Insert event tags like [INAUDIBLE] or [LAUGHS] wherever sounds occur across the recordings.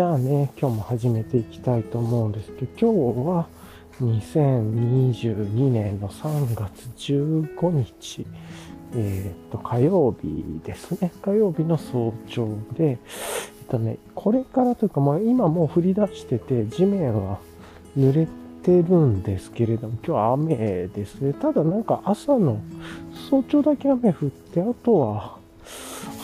じゃあね、今日も始めていきたいと思うんですけど、今日は2022年の3月15日、えっ、と、火曜日ですね。火曜日の早朝で、えっとね、これからというか、まあ今もう降り出してて、地面は濡れてるんですけれども、今日は雨ですね。ただなんか朝の早朝だけ雨降って、あとは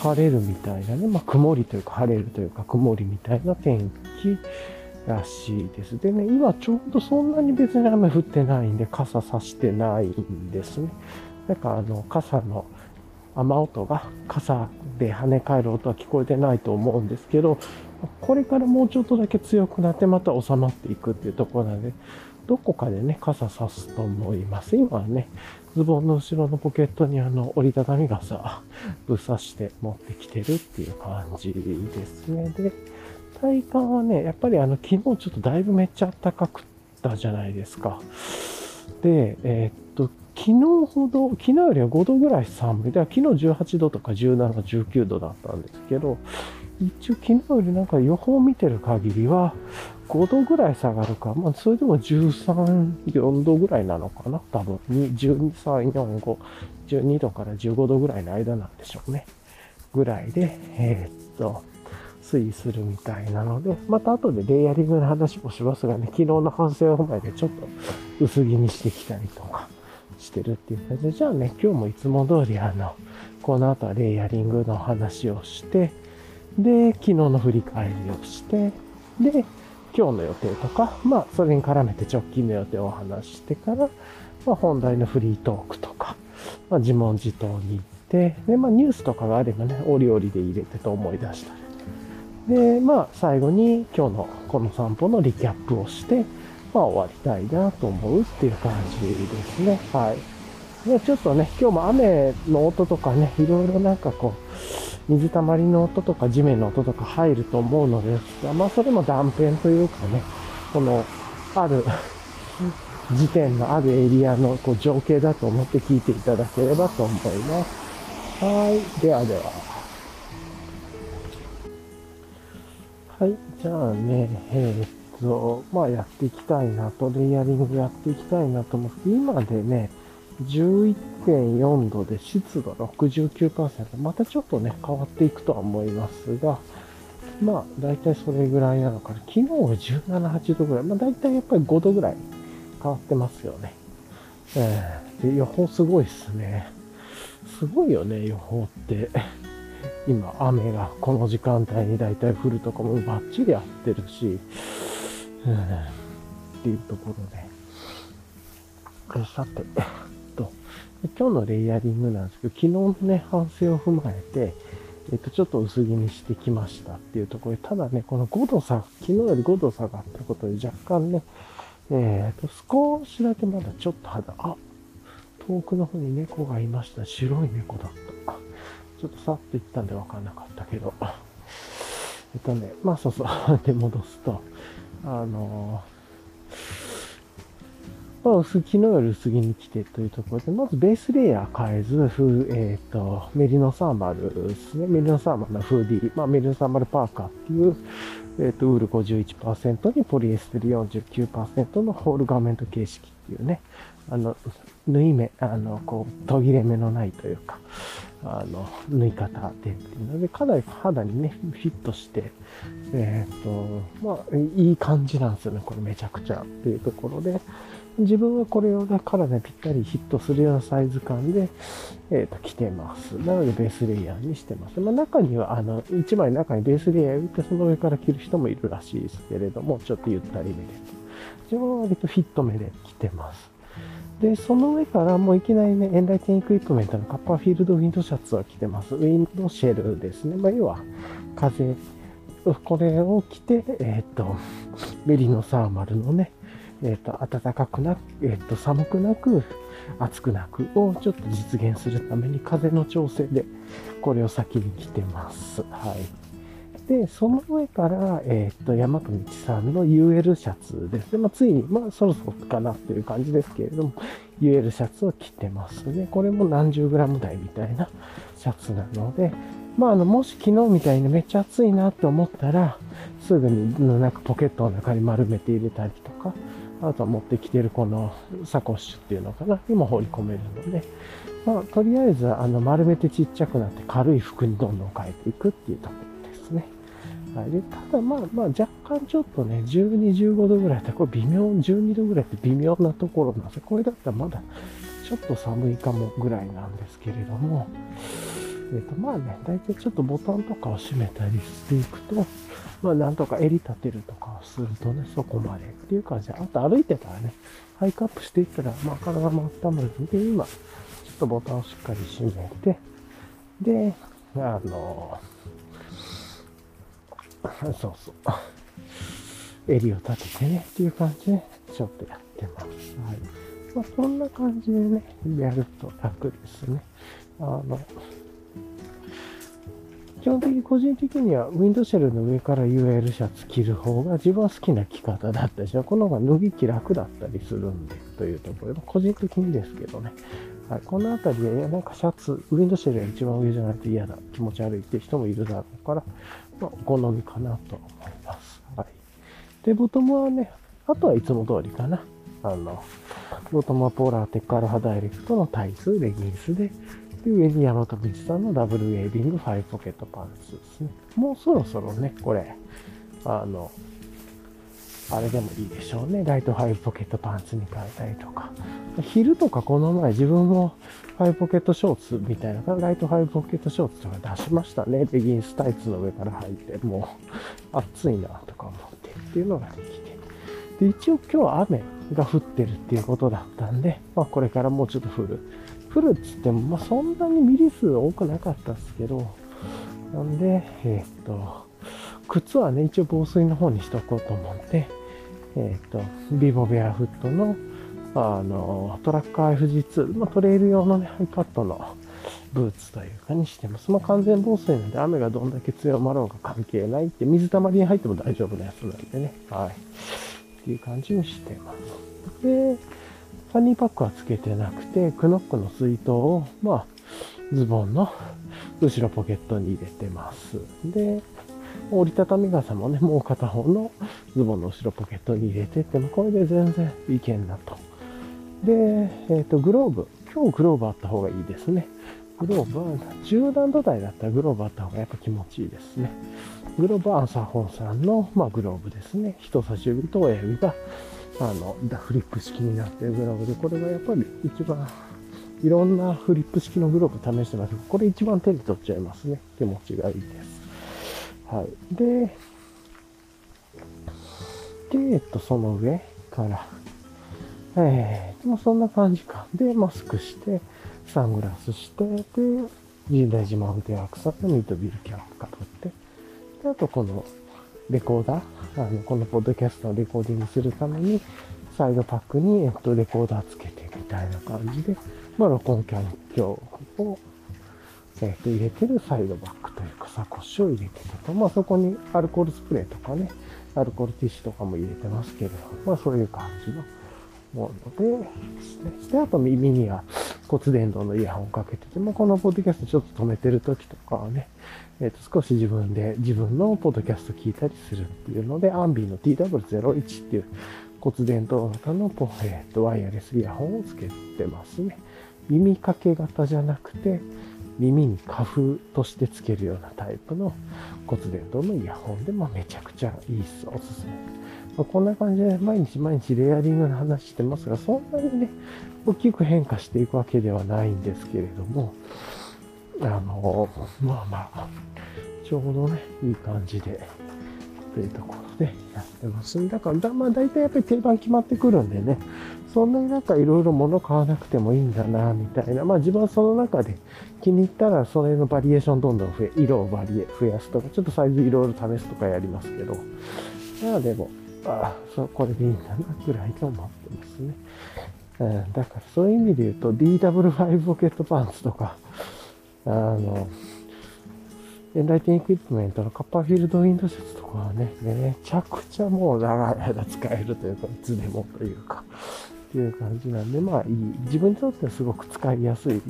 晴れるみたいなね、まあ曇りというか晴れるというか曇りみたいな天気らしいです。でね、今ちょうどそんなに別に雨降ってないんで、傘さしてないんですね。なんかあの、傘の雨音が傘で跳ね返る音は聞こえてないと思うんですけど、これからもうちょっとだけ強くなってまた収まっていくっていうところなので、どこかでね、傘さすと思います。今はね、ズボンの後ろのポケットにあの折りたたみ傘ぶっ刺して持ってきてるっていう感じですね。で、体感はね、やっぱりあの昨日ちょっとだいぶめっちゃ暖かくったじゃないですか。で、えー、っと、昨日ほど、昨日よりは5度ぐらい寒い。で、昨日18度とか17、19度だったんですけど、一応昨日よりなんか予報を見てる限りは、5度ぐらい下がるか、まあ、それでも13、4度ぐらいなのかな。多分、12、3、4、5、12度から15度ぐらいの間なんでしょうね。ぐらいで、えー、っと、推移するみたいなので、また後でレイヤリングの話もしますがね、昨日の反省を踏まえてちょっと薄着にしてきたりとかしてるっていう感じで、じゃあね、今日もいつも通りあの、この後はレイヤリングの話をして、で、昨日の振り返りをして、で、今日の予定とか、まあ、それに絡めて直近の予定を話してから、まあ、本題のフリートークとか、まあ、自問自答に行って、で、まあ、ニュースとかがあればね、折々で入れてと思い出したりで、まあ、最後に今日のこの散歩のリキャップをして、まあ、終わりたいなと思うっていう感じですね。はい。で、ちょっとね、今日も雨の音とかね、いろいろなんかこう、水たまりの音とか地面の音とか入ると思うのですが、まあ、それも断片というかね、この、ある [LAUGHS] 時点のあるエリアのこう情景だと思って聞いていただければと思います。はい。ではでは。はい。じゃあね、えー、っと、まあやっていきたいなと、レイヤリングやっていきたいなと思って、今でね、11.4度で湿度69%。またちょっとね、変わっていくとは思いますが、まあ、だいたいそれぐらいなのかな。昨日は17、8度ぐらい。まあ、だいたいやっぱり5度ぐらい変わってますよね。えー、で、予報すごいっすね。すごいよね、予報って。今雨がこの時間帯に大体降るとかもバッチリ合ってるし、うん、っていうところで。さて、今日のレイヤリングなんですけど、昨日のね、反省を踏まえて、えっと、ちょっと薄着にしてきましたっていうところで、ただね、この5度差、昨日より5度下がったことで若干ね、えっ、と、少しだけまだちょっと肌、あ、遠くの方に猫がいました。白い猫だった。ちょっとさっと言ったんでわかんなかったけど。えっとね、まあそうそう。[LAUGHS] で、戻すと、あのまあ、薄昨日より薄着に来てというところで、まずベースレイヤー変えず、えっ、ー、と、メリノサーマルですね。メリノサーマルのフーディー、まあ、メリノサーマルパーカーっていう、えっ、ー、と、ウール51%にポリエステル49%のホール画面と形式っていうね、あの、縫い目、あの、こう、途切れ目のないというか、あの、縫い方でっていうので、かなり肌にね、フィットして、えっ、ー、と、まあ、いい感じなんですよね、これめちゃくちゃっていうところで、自分はこれをね、体にぴったりヒットするようなサイズ感で、えっ、ー、と、着てます。なので、ベースレイヤーにしてます。まあ、中には、あの、一枚中にベースレイヤーを入れて、その上から着る人もいるらしいですけれども、ちょっとゆったりめで。自分は割とフィット目で着てます。で、その上からもういきなりね、エンライティンエクイプメントのカッパーフィールドウィンドシャツを着てます。ウィンドシェルですね。まあ、要は、風、これを着て、えっ、ー、と、メリノサーマルのね、えっ、ー、と、暖かくなく、えっ、ー、と、寒くなく、暑くなくをちょっと実現するために風の調整で、これを先に着てます。はい。で、その上から、えっ、ー、と、山と道さんの UL シャツですね。まあ、ついに、まあ、そろそろかなっていう感じですけれども、UL シャツを着てますね。これも何十グラム台みたいなシャツなので、まあ、あの、もし昨日みたいにめっちゃ暑いなって思ったら、すぐになんかポケットの中に丸めて入れたりとか、あとは持ってきてるこのサコッシュっていうのかな、にも放り込めるので、まあ、とりあえず、あの、丸めてちっちゃくなって軽い服にどんどん変えていくっていうところですね。はい。で、ただまあまあ若干ちょっとね、12、15度ぐらいって、これ微妙、12度ぐらいって微妙なところなんです、これだったらまだちょっと寒いかもぐらいなんですけれども、えっ、とまあね、大体ちょっとボタンとかを閉めたりしていくと、まあなんとか襟立てるとかをするとね、そこまでっていう感じで、あと歩いてたらね、ハイクアップしていったら、まあ体も温まるんで、今、ちょっとボタンをしっかり閉めて、で、あの、そうそう。襟を立ててねっていう感じで、ちょっとやってます。はい。まあ、そんな感じでね、やると楽ですね。あの、基本的に個人的にはウィンドシェルの上から UL シャツ着る方が自分は好きな着方だったし、この方が脱ぎ着楽だったりするんで、というところで、個人的にですけどね。はい、この辺りで、なんかシャツ、ウィンドシェルが一番上じゃないと嫌だ、気持ち悪いって人もいるだろうから、まあ、お好みかなと思います。はい。で、ボトムはね、あとはいつも通りかな。あの、ボトムはポーラーテックアルファダイレクトのタイツ、レギンスで、で、上に山と道さんのダブルウェービングファイブポケットパンツですね。もうそろそろね、これ、あの、あれでもいいでしょうね。ライトファイブポケットパンツに変えたりとか。昼とかこの前自分もファイブポケットショーツみたいな、ライトファイブポケットショーツとか出しましたね。レギンスタイツの上から履いて、もう暑いなとか思ってっていうのができて。で、一応今日は雨が降ってるっていうことだったんで、まあこれからもうちょっと降る。降るっつっても、まあそんなにミリ数多くなかったですけど、なんで、えー、っと、靴はね、一応防水の方にしとこうと思って、えっ、と、ビボベアフットの、あの、トラック FG2、まあ、トレイル用のね、ハイカットのブーツというかにしてます。まあ、完全防水なんで雨がどんだけ強まろうが関係ないって、水たまりに入っても大丈夫なやつなんでね。はい。っていう感じにしてます。で、ファニーパックはつけてなくて、クノックの水筒を、まあ、ズボンの後ろポケットに入れてます。で、折りたたみ傘もね、もう片方のズボンの後ろポケットに入れてっても、これで全然いけんなと。で、えっ、ー、と、グローブ。今日グローブあった方がいいですね。グローブは、10段土台だったらグローブあった方がやっぱ気持ちいいですね。グローブはアンサーホンさんの、まあ、グローブですね。人差し指と親指が、あの、フリップ式になってるグローブで、これがやっぱり一番、いろんなフリップ式のグローブ試してます、これ一番手に取っちゃいますね。気持ちがいいです。はい。で、で、えっと、その上から、えー、まあ、そんな感じか。で、マスクして、サングラスして、で、神代寺マウンテンアクサとミートビルキャップかぶって、で、あとこのレコーダー、あの、このポッドキャストをレコーディングするために、サイドパックに、えっと、レコーダーつけてみたいな感じで、まあ、録音環境をえっ、と、入れてるサイドバックというかサコッシュを入れてたと。まあそこにアルコールスプレーとかね、アルコールティッシュとかも入れてますけれど、まあそういう感じのものでで。あと耳には骨伝導のイヤホンをかけてて、まあこのポッドキャストちょっと止めてる時とかはね、えっ、と少し自分で自分のポッドキャスト聞いたりするっていうので、アンビーの TW01 っていう骨伝導型のポ、えっ、とワイヤレスイヤホンをつけてますね。耳掛け型じゃなくて、耳に花粉としてつけるようなタイプの骨伝導のイヤホンでもめちゃくちゃいいっす。おすすめ。まあ、こんな感じで毎日毎日レイヤリングの話してますが、そんなにね、大きく変化していくわけではないんですけれども、あの、まあまあ、ちょうどね、いい感じで、というところでやってます。だから、まあ大体やっぱり定番決まってくるんでね、そんなになんかいろいろ物買わなくてもいいんだな、みたいな。まあ自分はその中で気に入ったらそれのバリエーションどんどん増え、色をバリエ、増やすとか、ちょっとサイズいろいろ試すとかやりますけど。まあでも、あ、そ、これでいいんだな、ぐらいと思ってますね。うん、だからそういう意味で言うと DW5 ポケットパンツとか、あの、エンライティンエクイプメントのカッパーフィールドウィンドシャツとかはね、めちゃくちゃもう長い間使えるというか、いつでもというか、っていう感じなんで、まあいい。自分にとってはすごく使いやすい、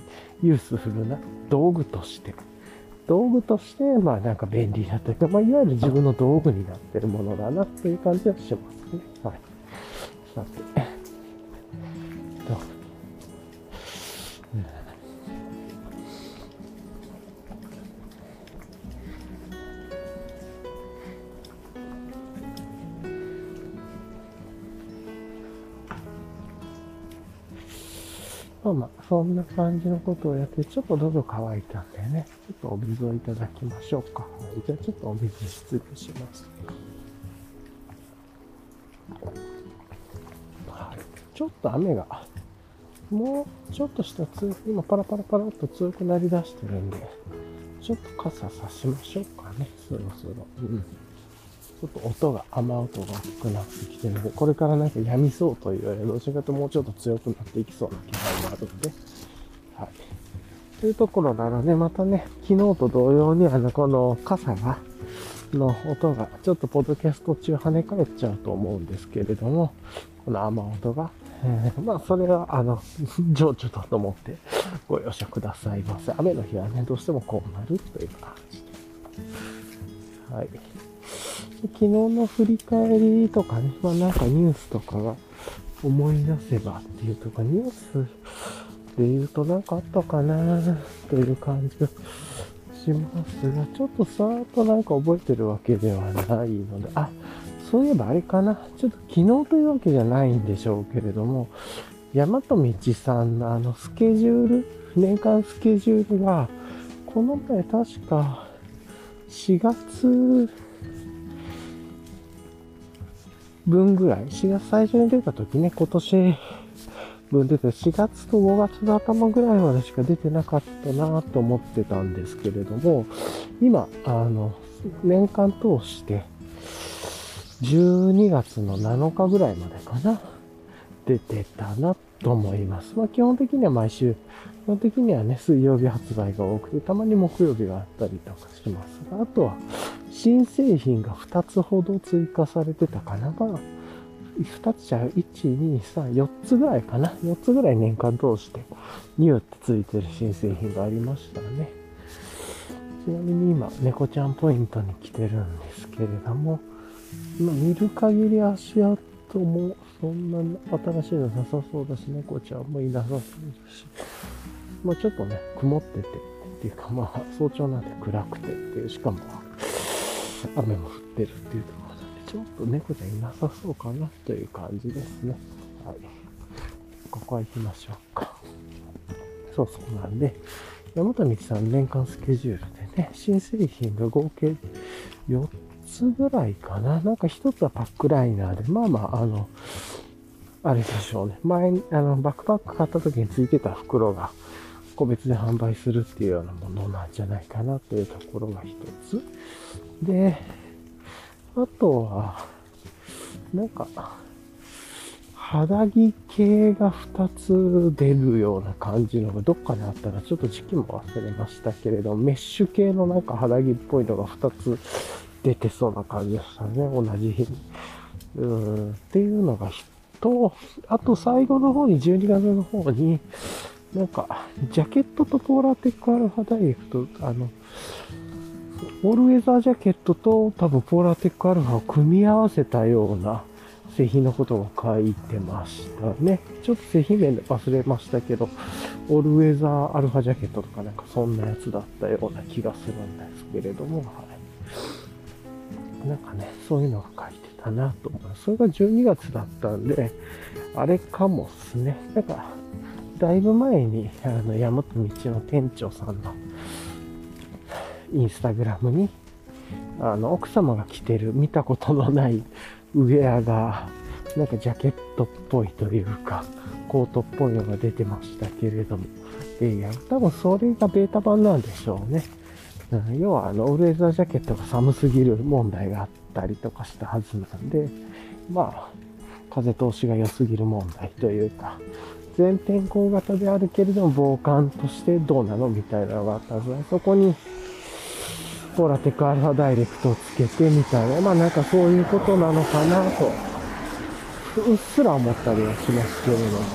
ユースフルな道具として、道具として、まあなんか便利だというか、まあいわゆる自分の道具になってるものだなという感じはしますね。はい。さて。まあまあ、そんな感じのことをやって、ちょっと喉乾いたんでね、ちょっとお水をいただきましょうか。じゃあちょっとお水失礼します。はい、ちょっと雨が、もうちょっとした強く、今パラパラパラっと強くなりだしてるんで、ちょっと傘さしましょうかね、そろそろ。うんちょっと音が、雨音が大きくなってきてるので、これからなんか止みそうというより、どちらかともうちょっと強くなっていきそうな気配があるので、はい。というところなので、またね、昨日と同様に、あの、この傘が、の音が、ちょっとポッドキャスト中跳ね返っちゃうと思うんですけれども、この雨音が、えー、まあ、それは、あの、情緒だと思ってご容赦くださいませ。雨の日はね、どうしてもこうなるという感じ。はい。昨日の振り返りとかね、まあなんかニュースとかが思い出せばっていうとか、ニュースで言うとなんかあったかなという感じがしますが、ちょっとさーっとなんか覚えてるわけではないので、あ、そういえばあれかな。ちょっと昨日というわけじゃないんでしょうけれども、大和道さんのあのスケジュール、年間スケジュールが、この前確か4月分ぐらい、4月最初に出た時ね、今年分出て、4月と5月の頭ぐらいまでしか出てなかったなと思ってたんですけれども、今、あの、年間通して、12月の7日ぐらいまでかな、出てたなと思います。まあ基本的には毎週、基本的にはね、水曜日発売が多くて、たまに木曜日があったりとかしますが、あとは、新製品が2つほど追加されてたかな。まあ、2つじゃ、1、2、3、4つぐらいかな。4つぐらい年間通して、ニューってついてる新製品がありましたね。ちなみに今、猫ちゃんポイントに来てるんですけれども、ま、見る限り足跡もそんな新しいのなさそうだし、猫ちゃんもいなさそうだし、まあちょっとね、曇ってて、っていうかまあ早朝なんで暗くてっていう、しかも雨も降ってるっていうところなんで、ちょっと猫ちゃんいなさそうかなという感じですね。はい。ここは行きましょうか。そうそうなんで、山田道さん年間スケジュールでね、新製品が合計4つぐらいかな。なんか1つはパックライナーで、まあまあ、あの、あれでしょうね。前に、あの、バックパック買った時についてた袋が、個別で販売するっていうようなものなんじゃないかなというところが一つ。で、あとは、なんか、肌着系が2つ出るような感じのがどっかにあったらちょっと時期も忘れましたけれど、メッシュ系のなんか肌着っぽいのが2つ出てそうな感じでしたね、同じ日に。うんっていうのがと、あと最後の方に、12月の方に、なんか、ジャケットとポーラーテックアルファダイレクト、あの、オールウェザージャケットと多分ポーラーテックアルファを組み合わせたような製品のことが書いてましたね。ちょっと製品名で忘れましたけど、オールウェザーアルファジャケットとかなんかそんなやつだったような気がするんですけれども、はい。なんかね、そういうのが書いてたなと思います。それが12月だったんで、あれかもっすね。なんか、だいぶ前に、あの、山本道の店長さんのインスタグラムに、あの、奥様が着てる見たことのないウェアが、なんかジャケットっぽいというか、コートっぽいのが出てましたけれども。で、いや、多分それがベータ版なんでしょうね。要は、あの、オールエザージャケットが寒すぎる問題があったりとかしたはずなんで、まあ、風通しが良すぎる問題というか、全天候型であるけれども、防寒としてどうなのみたいなのがあったはずそこに、ポラテクアルファダイレクトをつけてみたいな、まあなんかそういうことなのかなと、うっすら思ったりはしますけれども、はい。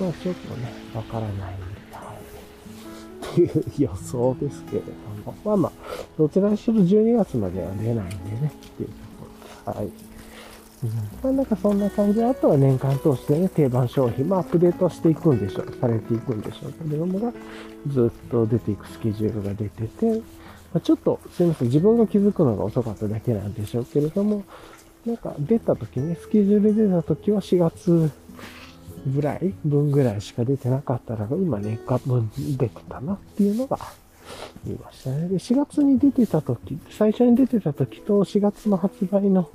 まあちょっとね、わからない、い。う予想ですけれども、まあまあ、どちらにしろ12月までは出ないんでね、っていうところ、はい。うん、まあなんかそんな感じで、あとは年間通してね、定番商品、まあアップデートしていくんでしょう、されていくんでしょうけれどもが、ずっと出ていくスケジュールが出てて、まあ、ちょっと、すいません、自分が気づくのが遅かっただけなんでしょうけれども、なんか出た時ね、スケジュール出た時は4月ぐらい分ぐらいしか出てなかったら、今年間分出てたなっていうのが言いましたね。で、4月に出てた時、最初に出てた時と4月の発売の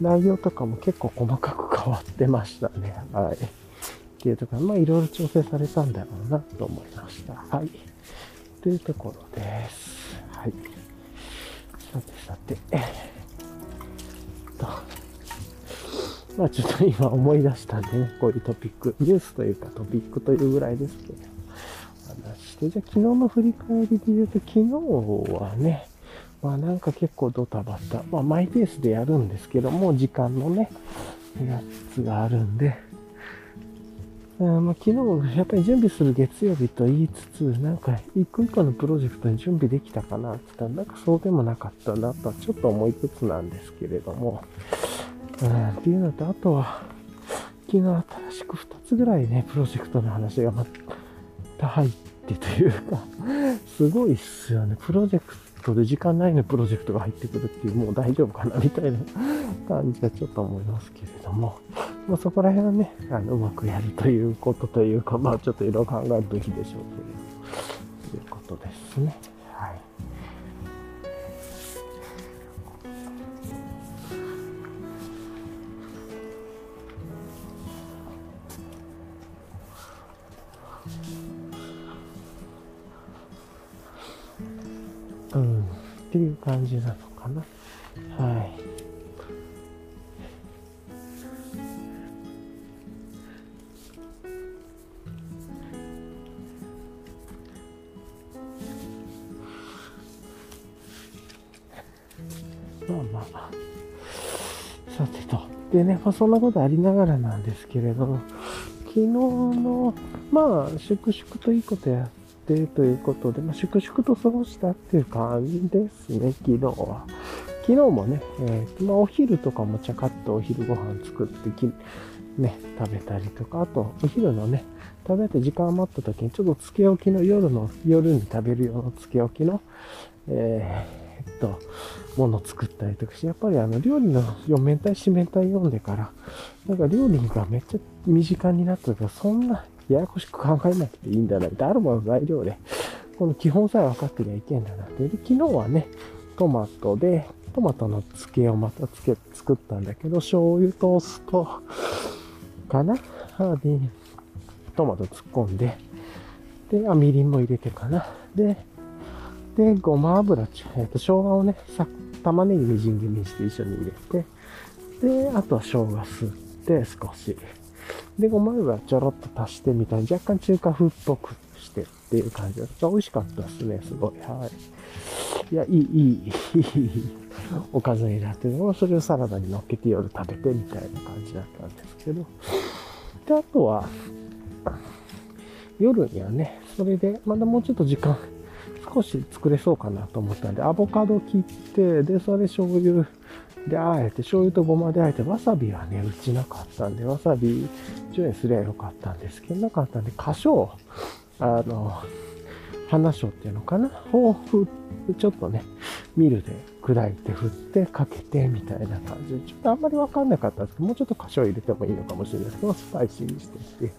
内容とかも結構細かく変わってましたね。はい。っていうところ、まあいろいろ調整されたんだろうなと思いました。はい。というところです。はい。さてさて、えっと、まあちょっと今思い出したんでね、こういうトピック、ニュースというかトピックというぐらいですけど、話して、じゃあ昨日の振り返りで言うと、昨日はね、まあなんか結構ドタバタ、まあマイペースでやるんですけども、時間のね、やつがあるんで、ま、昨日、やっぱり準備する月曜日と言いつつ、なんか、一個一個のプロジェクトに準備できたかなって言ったら、なんかそうでもなかったなとはちょっと思いつつなんですけれども、うん、っていうのと、あとは、昨日新しく2つぐらいね、プロジェクトの話がまた入ってというか、すごいっすよね。プロジェクトで時間ないのプロジェクトが入ってくるっていう、もう大丈夫かなみたいな感じはちょっと思いますけれども、まあ、そこら辺はね、あのうまくやるということというか、まあちょっといろいろ考えるべきでしょうということですね。うん、っていう感じなのかな。はい。まあまあ。さてと。でね、まあ、そんなことありながらなんですけれど、昨日の、まあ、粛々といいことやってということで、まあ、粛々と過ごしたっていう感じですね、昨日は。昨日もね、えー、まあ、お昼とかもちゃかっとお昼ご飯作ってき、ね、食べたりとか、あと、お昼のね、食べて時間余った時に、ちょっとつけ置きの夜の、夜に食べるようなつけ置きの、えー、っと、もの作ったりとかして、やっぱりあの、料理の4面体、四面体読んでから、なんか料理がめっちゃ身近になったけど、そんなややこしく考えなくていいんだなって、あるもの材料で、この基本さえ分かってりゃいけんだなって。で、昨日はね、トマトで、トマトの漬けをまたつけ、作ったんだけど、醤油とお酢と、かな？で、トマト突っ込んで、で、あ、みりんも入れてかな？で、で、ごま油、えっと、生姜をね、さ、玉ねぎみじん切りにして一緒に入れて、で、あとは生姜吸って少し。で、ごま油ちょろっと足してみたいに若干中華風っぽくしてっていう感じで、美味しかったですね、すごい。はい。いや、いい、いい、いいおかずになってるのそれをサラダに乗っけて夜食べてみたいな感じだったんですけど。で、あとは、夜にはね、それで、まだもうちょっと時間、少し作れそうかなと思ったんで、アボカド切って、で、それ醤油で、あえて、醤油とごまであえて、わさびはね、うちなかったんで、わさび10円すりゃよかったんですけど、なかったんで、花椒、あの、花椒っていうのかなをふちょっとね、ミルで砕いて振ってかけてみたいな感じで、ちょっとあんまりわかんなかったんですけど、もうちょっと花椒入れてもいいのかもしれないですけど、スパイシーにしてって、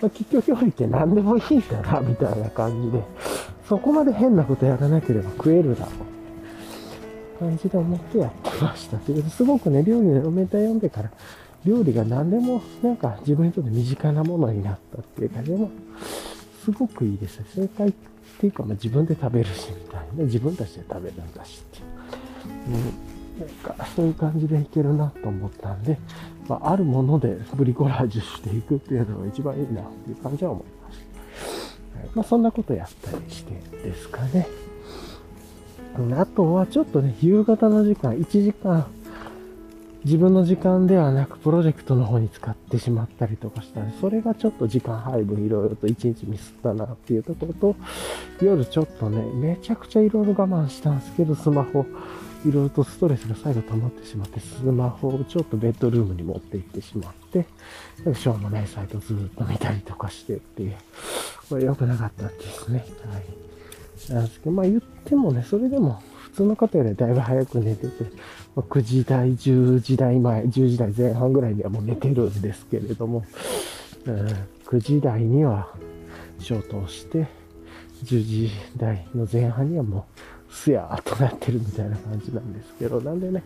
まあ、結局料理って何でもいいんだな、みたいな感じで、そこまで変なことやらなければ食えるだろう感じで思ってやってました。ということですごくね、料理のメータ読んでから、料理が何でもなんか自分にとって身近なものになったっていうか、でも、すごくいいです正解っていうか、まあ、自分で食べるし、みたいな。自分たちで食べるんだしっていう。うん、なんか、そういう感じでいけるなと思ったんで、まあ、あるものでブリコラージュしていくっていうのが一番いいなっていう感じは思いました。まあ、そんなことやったりしてですかね。あとはちょっとね、夕方の時間、1時間自分の時間ではなくプロジェクトの方に使ってしまったりとかしたら、それがちょっと時間配分いろいろと一日ミスったなっていうところと、夜ちょっとね、めちゃくちゃいろいろ我慢したんですけど、スマホ、いろいろとストレスが最後溜まってしまって、スマホをちょっとベッドルームに持って行ってしまって、しょうもないサイトずっと見たりとかしてっていう、これ良くなかったですね。はい。なんですけど、まあ言ってもね、それでも普通の方よりはだいぶ早く寝てて、9時台、10時台前、10時台前半ぐらいにはもう寝てるんですけれども、うん、9時台には消灯して、10時台の前半にはもうすやーっとなってるみたいな感じなんですけど、なんでね、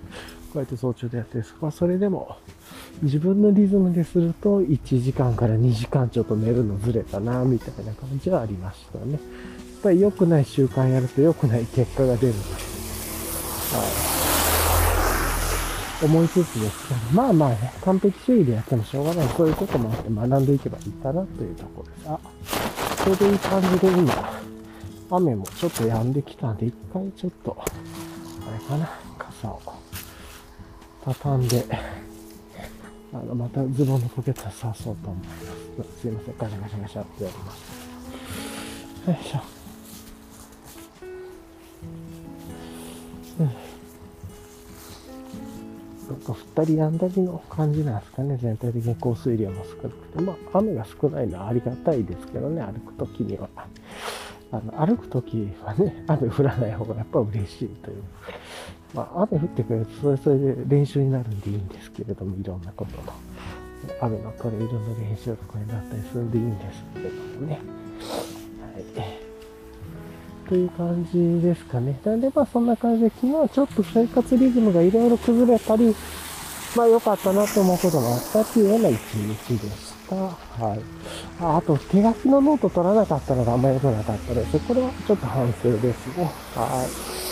こうやって早朝でやってるまあ、それでも、自分のリズムですると、1時間から2時間ちょっと寝るのずれたな、みたいな感じはありましたね。やっぱり良くない習慣やると良くない結果が出るんで。はい思いつつですけど、まあまあね、完璧主義でやってもしょうがない。そういうこともあって学んでいけばいいかなというところです。あ、ちょうどいい感じで今、雨もちょっと止んできたんで、一回ちょっと、あれかな、傘を畳んで、あの、またズボンのポケットに刺そうと思います。すいません、ガシャガシャガシャってやります。よいしょ。うんなんか降ったりやんだりの感じなんですかね。全体的に降水量も少なくて。まあ、雨が少ないのはありがたいですけどね、歩くときには。あの、歩くときはね、雨降らない方がやっぱ嬉しいという。まあ、雨降ってくれると、それそれで練習になるんでいいんですけれども、いろんなことの。雨のトレイルの練習とかになったりするんでいいんですけれどもね。はい。という感じですかね。なんでまあそんな感じで、昨日はちょっと生活リズムがいろいろ崩れたり、まあ良かったなと思うこともあったっていうような一日でした。はい。あと、手書きのノート取らなかったのがあんま良くなかったです。これはちょっと反省ですね。はい。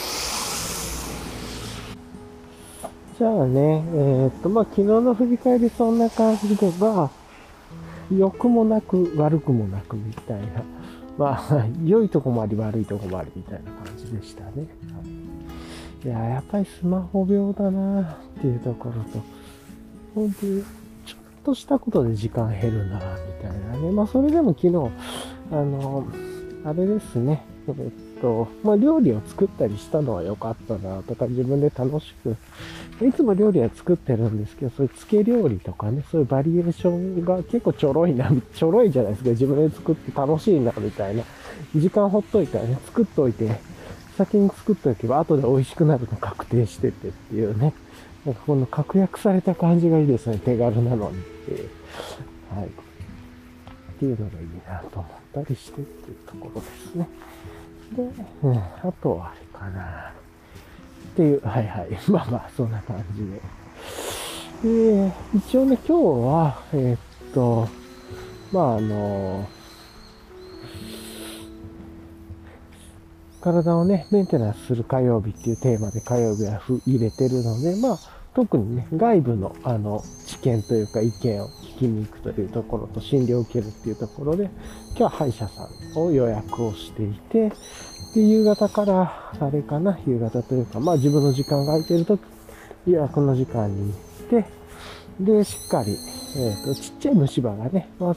じゃあね、えー、っと、まあ、昨日の振り返りそんな感じで、まあ、良くもなく悪くもなくみたいなまあ、[LAUGHS] 良いとこもあり悪いとこもありみたいな感じでしたね。いや、やっぱりスマホ病だなっていうところと、本当にちょっとしたことで時間減るなみたいなね。まあ、それでも昨日、あの、あれですね。えっと、まあ、料理を作ったりしたのは良かったなとか、自分で楽しくいつも料理は作ってるんですけど、そういう漬け料理とかね、そういうバリエーションが結構ちょろいな、ちょろいじゃないですか。自分で作って楽しいな、みたいな。時間ほっといたらね、作っといて、先に作っておけば後で美味しくなるの確定しててっていうね。なんかこの確約された感じがいいですね。手軽なのにって。はい。っていうのがいいなと思ったりしてっていうところですね。で、うん、あとはあれかな。っていう、はいはい。[LAUGHS] まあまあ、そんな感じで。で、一応ね、今日は、えー、っと、まああの、体をね、メンテナンスする火曜日っていうテーマで火曜日は入れてるので、まあ、特にね、外部の、あの、知見というか意見を聞きに行くというところと診療を受けるっていうところで、今日は歯医者さんを予約をしていて、で、夕方から、あれかな、夕方というか、まあ自分の時間が空いてると予約の時間に行って、で、しっかり、えっ、ー、と、ちっちゃい虫歯がね、まあ、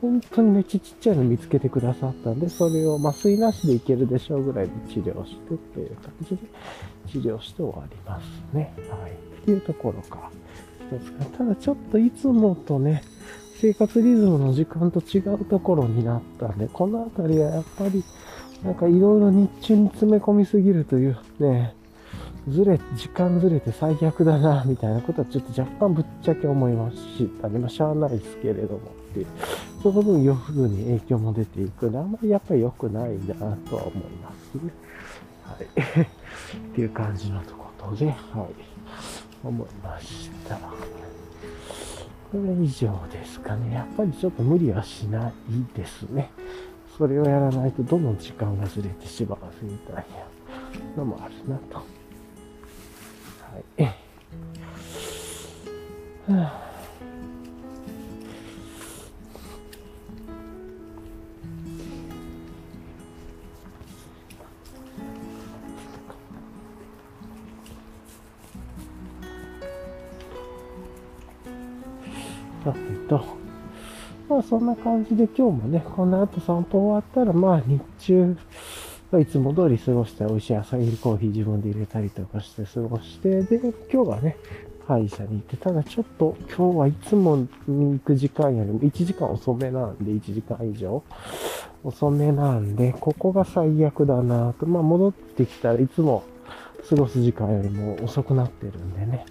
本当にめっちゃちっちゃいの見つけてくださったんで、それを麻酔なしでいけるでしょうぐらいで治療してっていう感じで治療して終わりますね。はい。っていうところか。一つか。ただちょっといつもとね、生活リズムの時間と違うところになったんで、このあたりはやっぱりなんかいろいろ日中に詰め込みすぎるというね、ずれ、時間ずれて最悪だな、みたいなことはちょっと若干ぶっちゃけ思いますしたね。まあ、しゃあないですけれどもっていう。その分夜に影響も出ていくので、あんまりやっぱり良くないなとは思いますね。はい。[LAUGHS] っていう感じのところで、はい。思いました。これ以上ですかね。やっぱりちょっと無理はしないですね。それをやらないとどんどん時間がずれてしまうみたいなのもあるなと。はい。はあさてと、まあそんな感じで今日もね、この後散歩終わったら、まあ日中、いつも通り過ごした美味しい朝入りコーヒー自分で入れたりとかして過ごして、で、今日はね、歯医者に行って、ただちょっと今日はいつもに行く時間よりも1時間遅めなんで、1時間以上遅めなんで、ここが最悪だなと。まあ戻ってきたらいつも過ごす時間よりも遅くなってるんでね。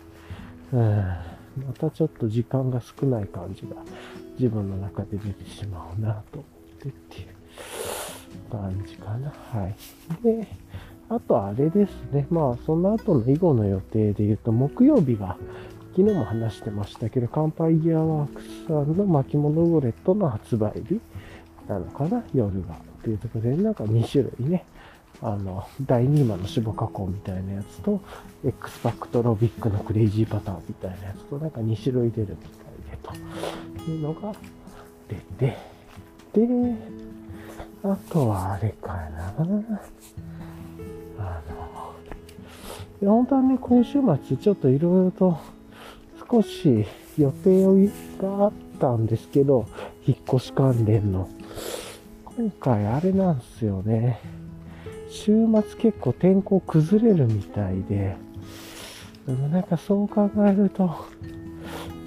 うん。またちょっと時間が少ない感じが自分の中で出てしまうなと思ってっていう感じかな。はい。で、あとあれですね。まあ、その後の囲碁の予定で言うと、木曜日が、昨日も話してましたけど、乾杯ギアワークスさんの巻物ウォレットの発売日なのかな、夜が。というところで、なんか2種類ね、あの、第2話の脂肪加工みたいなやつと、X パクトロビックのクレイジーパターンみたいなやつと、なんか2種類出るみ、というのが出て、で、あとはあれかな。あの、いや本当はね、今週末ちょっといろいろと少し予定があったんですけど、引っ越し関連の。今回あれなんですよね。週末結構天候崩れるみたいで、なんかそう考えると、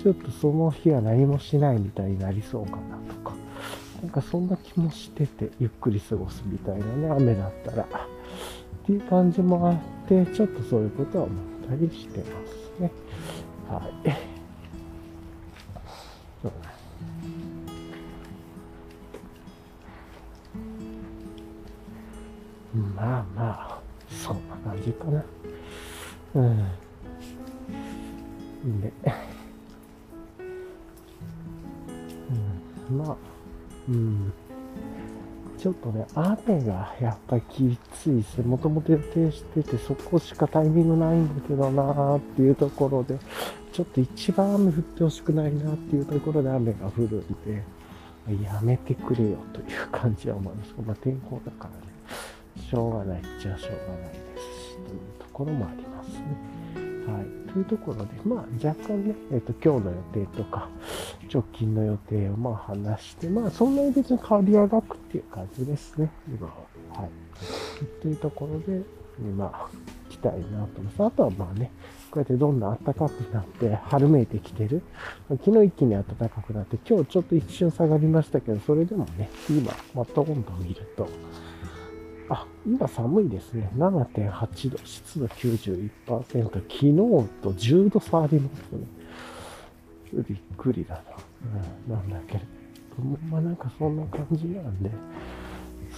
ちょっとその日は何もしないみたいになりそうかなとか、なんかそんな気もしてて、ゆっくり過ごすみたいなね、雨だったら。っていう感じもあって、ちょっとそういうことは思ったりしてますね。はい。そうまあまあ、そんな感じかな。うん。で、まあ、うん。ちょっとね、雨がやっぱりきついですね。もともと予定してて、そこしかタイミングないんだけどなーっていうところで、ちょっと一番雨降ってほしくないなっていうところで雨が降るんで、やめてくれよという感じは思います。まあ天候だからね、しょうがないっちゃしょうがないですし、というところもありますね。はい。というところで、まあ若干ね、えっ、ー、と今日の予定とか、直近の予定をまあ話して、まあそんなに別に変わりがくっていう感じですね、今は。はい。というところで、まあ、来たいなと思います。あとはまあね、こうやってどんどん暖かくなって春めいてきてる。昨日一気に暖かくなって、今日ちょっと一瞬下がりましたけど、それでもね、今、マット温度を見ると、あ、今寒いですね。7.8度、湿度91%、昨日と10度差ありますね。びっくりだな。うん、なんだけ。れども、まあなんかそんな感じなんで、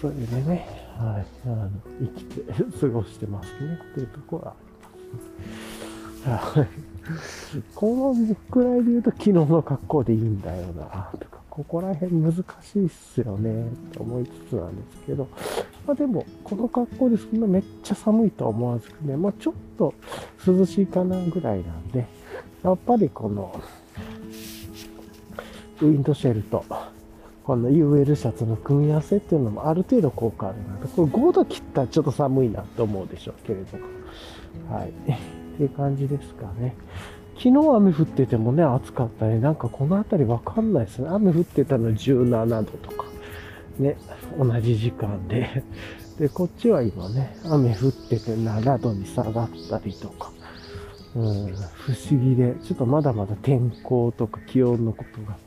それでね、はい、あの、生きて過ごしてますね。っていうところはあります。はい。このくらいで言うと昨日の格好でいいんだよな、とか、ここら辺難しいっすよね、と思いつつなんですけど、まあでも、この格好でそんなめっちゃ寒いとは思わずくね、まあちょっと涼しいかなぐらいなんで、やっぱりこの、ウィンドシェルと、この UL シャツの組み合わせっていうのもある程度効果あるなと。これ5度切ったらちょっと寒いなと思うでしょうけれども。はい。っていう感じですかね。昨日雨降っててもね、暑かったり、なんかこの辺りわかんないですね。雨降ってたの17度とか。ね、同じ時間で。で、こっちは今ね、雨降ってて7度に下がったりとか。うん、不思議で、ちょっとまだまだ天候とか気温のことが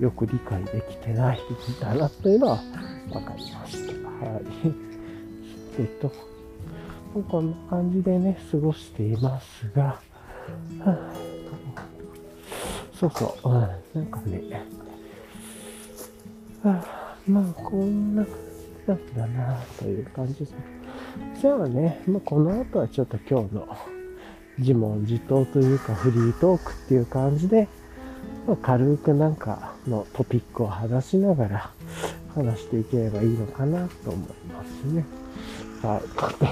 よく理解できてないんだなというのは分かりました。はい。えっと、こんな感じでね、過ごしていますが、はあ、そうそう、うん、なんかね、はあ、まあ、こんな感じなんだなという感じですね。じゃあね、まあ、この後はちょっと今日の自問自答というかフリートークっていう感じで、まあ、軽くなんかのトピックを話しながら話していければいいのかなと思いますね。は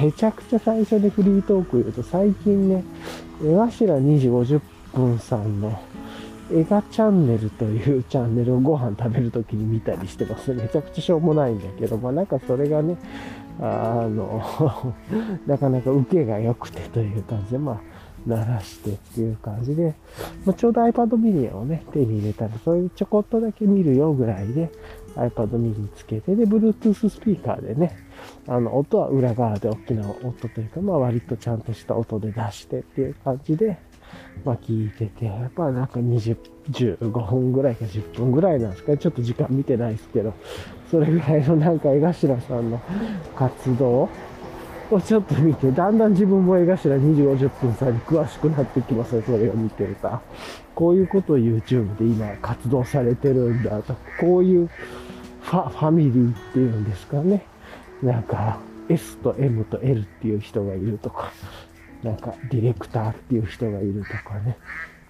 い。めちゃくちゃ最初でフリートーク言うと、最近ね、江頭2時50分さんの映画チャンネルというチャンネルをご飯食べるときに見たりしてます。めちゃくちゃしょうもないんだけど、まあなんかそれがね、あの、[LAUGHS] なかなか受けが良くてという感じで、まあ、鳴らしてっていう感じで、まあ、ちょうど iPad mini をね、手に入れたら、そういうちょこっとだけ見るよぐらいで iPad mini つけて、で、Bluetooth スピーカーでね、あの、音は裏側で大きな音というか、まあ割とちゃんとした音で出してっていう感じで、まあ聞いてて、やっぱなんか20、15分ぐらいか10分ぐらいなんですかね。ちょっと時間見てないですけど、それぐらいのなんか江頭さんの活動をちょっと見て、だんだん自分も江頭2時50分さんに詳しくなってきますね。それを見てると。こういうことを YouTube で今活動されてるんだと。こういうファファミリーっていうんですかね。なんか S と M と L っていう人がいるとか、なんかディレクターっていう人がいるとかね。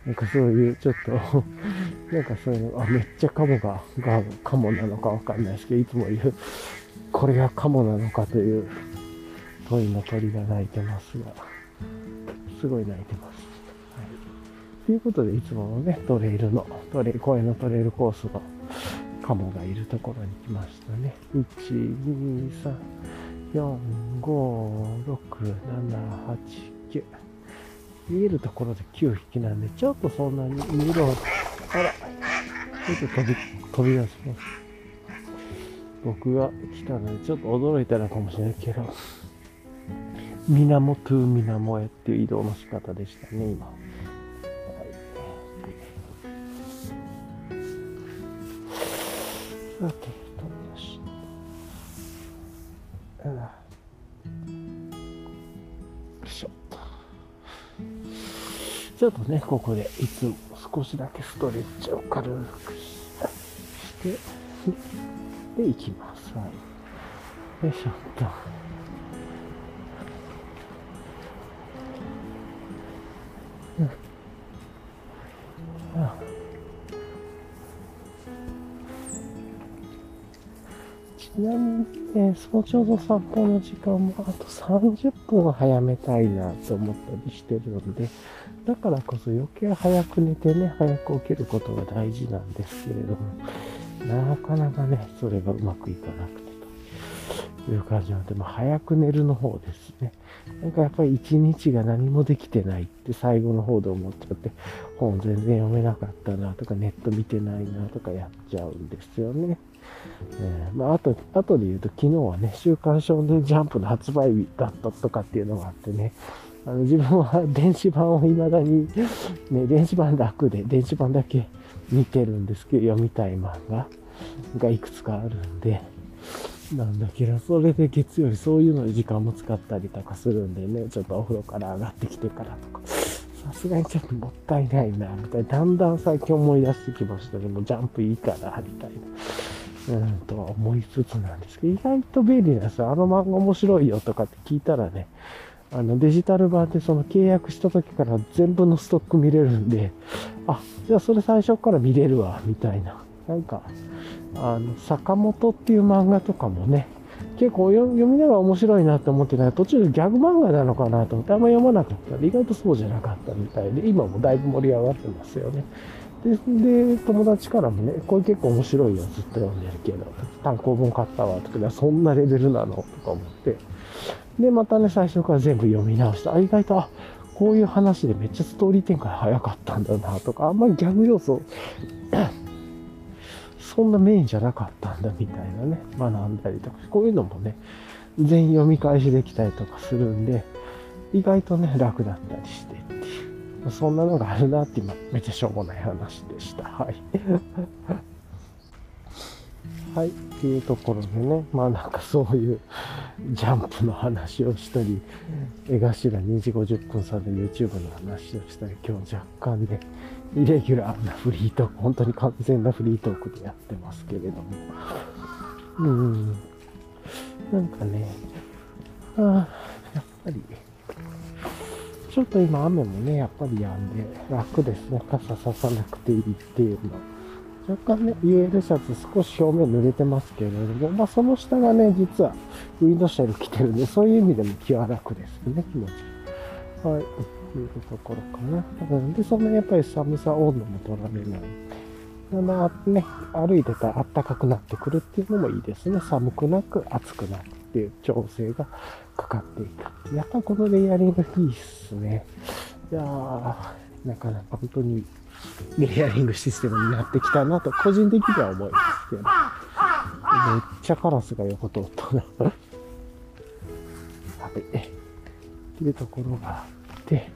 なんかそういうちょっと [LAUGHS] なんかそういうの、あ、めっちゃカモが、が、カモなのかわかんないですけど、いつも言う、これがカモなのかという問いの鳥が鳴いてますが、すごい鳴いてます。はい。ということで、いつものね、トレイルの、トレイ、公園のトレイルコースのカモがいるところに来ましたね。1、2、3、4、5、6、7、8、9。見えるところで9匹なんで、ちょっとそんなに見るあら、ちょっと飛び、飛び出します。僕が来たので、ちょっと驚いたのかもしれないけど、みなもトゥーみなもへっていう移動の仕方でしたね、今。さて、飛び出しよいしょっと。ちょっとね、ここでいつも少しだけストレッチを軽くして、で、行きます。はい。よいしょっと。ちなみに、ね、早朝の散歩の時間もあと30分は早めたいなと思ったりしてるので、だからこそ余計早く寝てね、早く起きることが大事なんですけれども、なかなかね、それがうまくいかなくて。という感じなので、まあ、早く寝るの方ですね。なんかやっぱり一日が何もできてないって最後の方で思っちゃって、本全然読めなかったなとか、ネット見てないなとかやっちゃうんですよね。えー、まあ、あと、あとで言うと、昨日はね、週刊少年ジャンプの発売日だったとかっていうのがあってね、あの自分は電子版を未だに、ね、電子版楽で、電子版だけ見てるんですけど、読みたい漫画がいくつかあるんで、なんだけど、それで月曜日そういうのに時間も使ったりとかするんでね、ちょっとお風呂から上がってきてからとか、さすがにちょっともったいないな、みたいな。だんだん最近思い出してきましたね。もうジャンプいいかな、みたいな。うんとは思いつつなんですけど、意外と便利なんですよ。あの漫画面白いよとかって聞いたらね、あのデジタル版でその契約した時から全部のストック見れるんで、あ、じゃあそれ最初から見れるわ、みたいな。なんか、あの、坂本っていう漫画とかもね、結構読みながら面白いなと思ってたら途中でギャグ漫画なのかなと思ってあんま読まなかった意外とそうじゃなかったみたいで、今もだいぶ盛り上がってますよね。で、で、友達からもね、これ結構面白いよ、ずっと読んでるけど、単行本買ったわ、とか、そんなレベルなの？とか思って。で、またね、最初から全部読み直した。あ、意外と、あ、こういう話でめっちゃストーリー展開早かったんだな、とか、あんまりギャグ要素、そんなメインじゃなかったんだ、みたいなね、学んだりとか、こういうのもね、全員読み返しできたりとかするんで、意外とね、楽だったりしてっていう。そんなのがあるなって今、めっちゃしょうもない話でした。はい。[LAUGHS] はい。っていうところでね、まあなんかそういうジャンプの話をしたり、絵頭2時50分差で YouTube の話をしたり、今日若干ね、イレギュラーなフリートーク、本当に完全なフリートークでやってますけれども。うん。なんかね、ああ、やっぱり、ちょっと今雨もね、やっぱり止んで楽ですね。傘ささなくていいっていうの。若干ね、UL シャツ少し表面濡れてますけれども、まあその下がね、実はウィンドシェル着てるんで、そういう意味でも気は楽ですね、気持ち。はい。というところかな。で、そんなやっぱり寒さ温度も取られない。まあね、歩いてたら暖かくなってくるっていうのもいいですね。寒くなく暑くなるっていう調整がかかっていく。やっぱこのレイヤリングいいっすね。いやー、なかなか本当にレイヤリングシステムになってきたなと、個人的には思いますけど。めっちゃカラスが横通ったな。はい。っていうところがあって、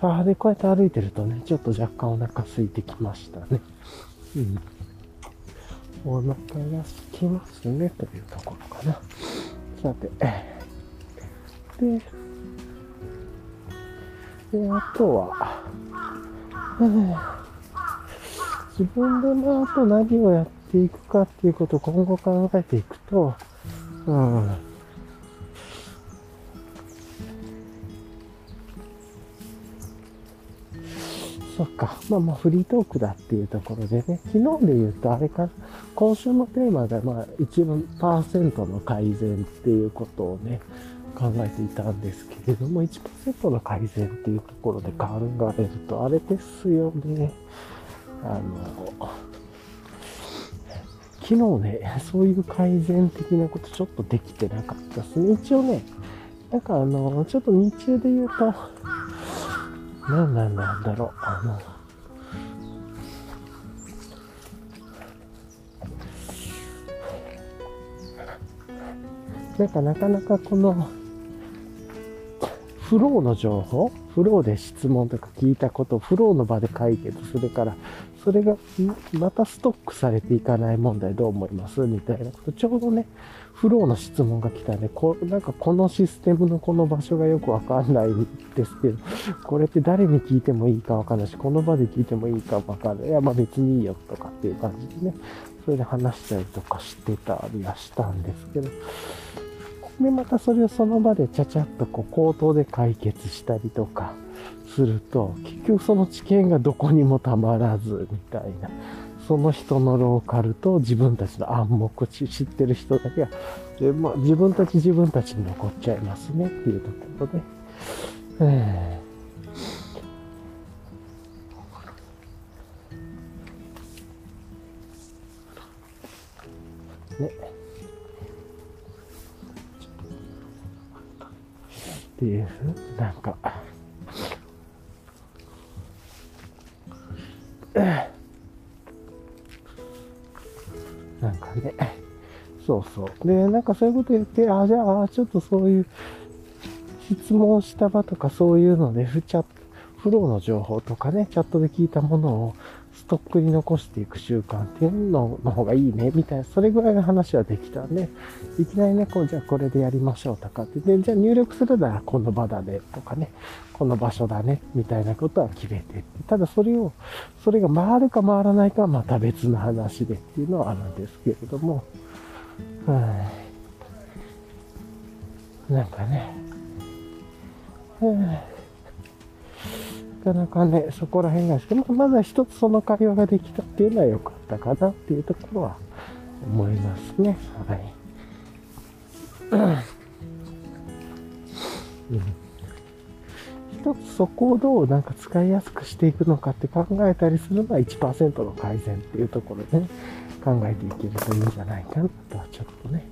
ああ、で、こうやって歩いてるとね、ちょっと若干お腹空いてきましたね。うん。お腹が空きますね、というところかな。さて、で、で、あとは、自分でまあ、あと何をやっていくかっていうことを今後考えていくと、うん、そっか。まあまあ、フリートークだっていうところでね、昨日で言うと、あれか今週のテーマが、まあ、1万パーセントの改善っていうことをね、考えていたんですけれども、1%の改善っていうところで考えると、あれですよね。あの、昨日ね、そういう改善的なことちょっとできてなかったですね。一応ね、なんかあの、ちょっと日中で言うと、何なんだろう、あの、なんかなかなかこの、フローの情報？フローで質問とか聞いたこと？をフローの場で解決するから、それがまたストックされていかない問題どう思います？みたいなこと。ちょうどね、フローの質問が来たね、こなんかこのシステムのこの場所がよくわかんないんですけど、[LAUGHS] これって誰に聞いてもいいかわかんないし、この場で聞いてもいいかわかんない。いや、まあ別にいいよとかっていう感じでね、それで話したりとかしてたりはしたんですけど、で、またそれをその場でちゃちゃっとこう口頭で解決したりとかすると、結局その知見がどこにもたまらずみたいな。その人のローカルと自分たちの暗黙知ってる人だけが、でまあ、自分たち自分たちに残っちゃいますねっていうところで。えー、ね。っていう、なんか、なんかね、そうそう。で、なんかそういうこと言って、あ、じゃあ、ちょっとそういう質問した場とかそういうので、フチャフローの情報とかね、チャットで聞いたものをストックに残していく習慣っていうのの方がいいね、みたいな、それぐらいの話はできたんで、いきなりね、こう、じゃあこれでやりましょうとかって、で、じゃあ入力するならこの場だね、とかね、この場所だね、みたいなことは決めてただそれを、それが回るか回らないかはまた別の話でっていうのはあるんですけれども、はい。なんかね、はいかなかね、そこら辺がですけど、まずは一つその会話ができたっていうのは良かったかなっていうところは思いますね。はい。うん、一つそこをどうなんか使いやすくしていくのかって考えたりするのは1%の改善っていうところでね、考えていけるといいんじゃないかなとはちょっとね、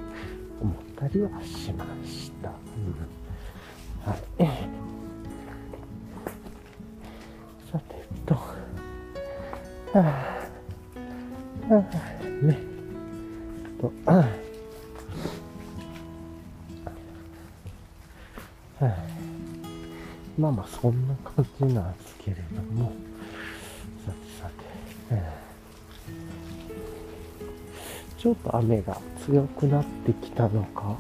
思ったりはしました。うん、はい。あ、はあ、ね、と、はあ、まあまあそんな感じなんですけれども、さてさて、はあ、ちょっと雨が強くなってきたのか、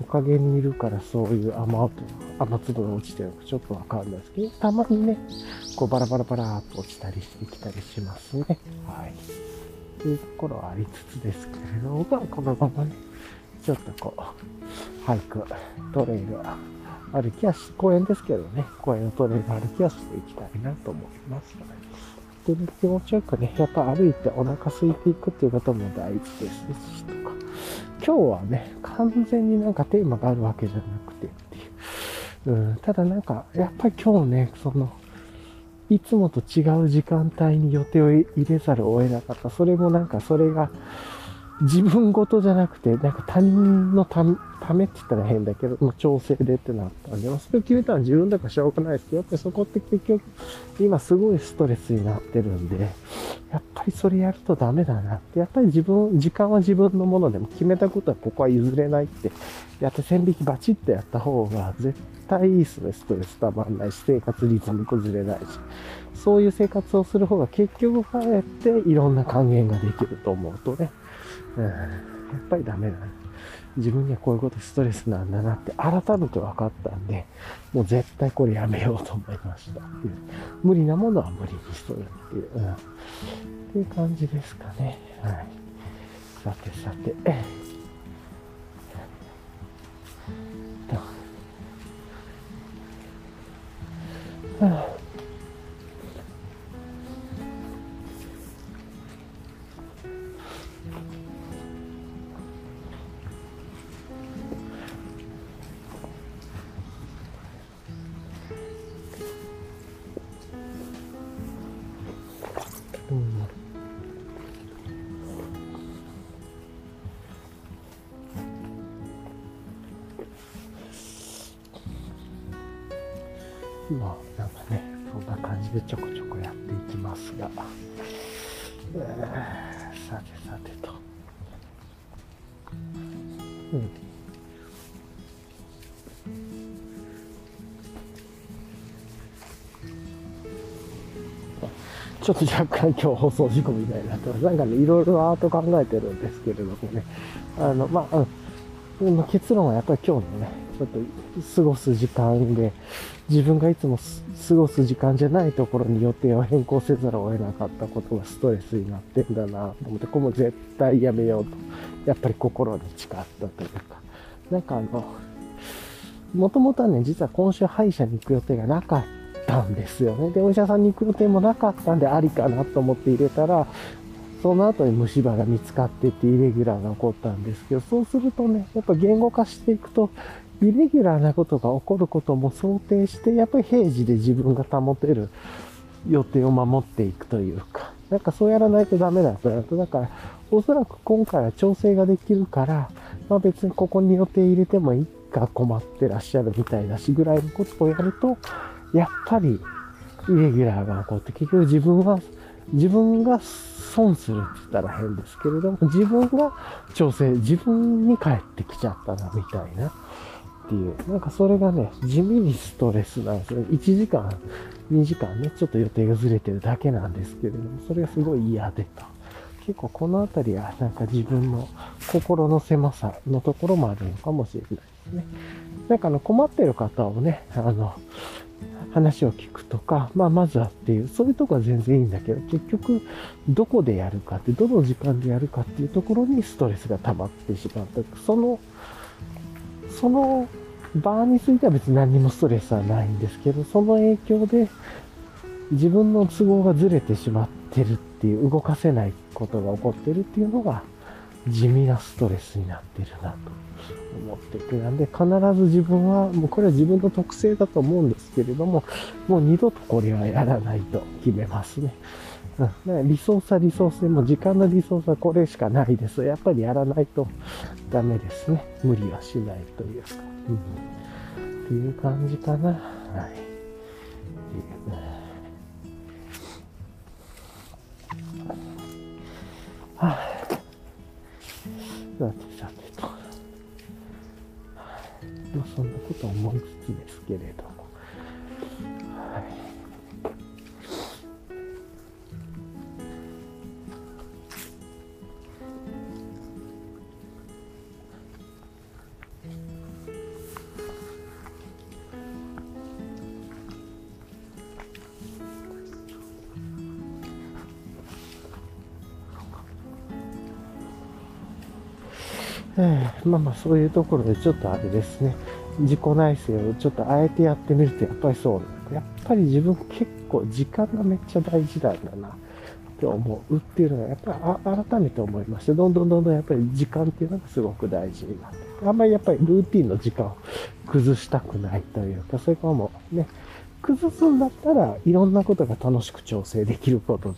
木陰にいるからそういう雨音、雨粒が落ちてるのかちょっとわかんないですけど、たまにね、こうバラバラバラーと落ちたりしてきたりしますね。はい。というところはありつつですけれども、このままね、ちょっとこう、俳句、トレイル、歩きはし、公園ですけどね、公園のトレイル歩きはしていきたいなと思いますの。でね、気持ちよくね、やっぱ歩いてお腹空いていくっていうことも大事ですし、とか、今日はね、完全になんかテーマがあるわけじゃなくてっていう。うん、ただなんか、やっぱり今日ね、その、いつもと違う時間帯に予定を入れざるを得なかった。それもなんかそれが、自分事じゃなくて、なんか他人のたためって言ったら変だけど、もう調整でってなったんで、それを決めたの自分だからしょうがないですけど、やっぱりそこって結局、今すごいストレスになってるんで、やっぱりそれやるとダメだなって、やっぱり自分、時間は自分のものでも決めたことはここは譲れないって、やって線引きバチッとやった方が絶対いいですね、ストレスたまんないし、生活リズム崩れないし。そういう生活をする方が結局かえっていろんな還元ができると思うとね、うん、やっぱりダメだね。自分にはこういうことストレスなんだなって改めて分かったんで、もう絶対これやめようと思いました。無理なものは無理にしとるっていう、うん、っていう感じですかね。はい。さてさて。はあちょっと若干今日放送事故みたいなってます。なんかね、いろいろアート考えてるんですけれどもね。あの、まあ、うん、結論はやっぱり今日のね、ちょっと過ごす時間で、自分がいつも過ごす時間じゃないところに予定を変更せざるを得なかったことがストレスになってんだなと思って、これも絶対やめようと、やっぱり心に誓ったというか、なんかあの、もともとはね、実は今週歯医者に行く予定がなかったんですよね。で、お医者さんに行く予定もなかったんでありかなと思って入れたら、その後に虫歯が見つかってってイレギュラーが起こったんですけど、そうするとね、やっぱ言語化していくと、イレギュラーなことが起こることも想定して、やっぱり平時で自分が保てる予定を守っていくというか、なんかそうやらないとダメだと。だから、おそらく今回は調整ができるから、まあ別にここに予定入れてもいいか困ってらっしゃるみたいだしぐらいのことをやると、やっぱりイレギュラーが起こって、結局自分は、自分が損するって言ったら変ですけれども、自分が調整、自分に返ってきちゃったな、みたいな。っていう、なんかそれがね、地味にストレスなんですよ。1時間、2時間ね、ちょっと予定がずれてるだけなんですけれども、それがすごい嫌でと。結構このあたりはなんか自分の心の狭さのところもあるのかもしれないですね。なんかあの困ってる方をね、あの、話を聞くとか、まあまずはっていう、そういうとこは全然いいんだけど、結局どこでやるかって、どの時間でやるかっていうところにストレスが溜まってしまった。その、その場については別に何にもストレスはないんですけど、その影響で自分の都合がずれてしまってるっていう、動かせないことが起こってるっていうのが地味なストレスになってるなと思ってて、なんで必ず自分は、もうこれは自分の特性だと思うんですけれども、もう二度とこれはやらないと決めますね。うん、理想さ理想性も時間の理想さこれしかないです。やっぱりやらないとダメですね。無理はしないというか。うん、っていう感じかな。はい。はあ、まあそんなこと思いつつですけれど。えー、まあまあそういうところでちょっとあれですね、自己内省をちょっとあえてやってみるとやっぱりそうやっぱり自分結構時間がめっちゃ大事なんだなって思うっていうのがやっぱり改めて思いまして、どんどんどんどんやっぱり時間っていうのがすごく大事になって。あんまりやっぱりルーティンの時間を崩したくないというか、それからもうね、崩すんだったらいろんなことが楽しく調整できること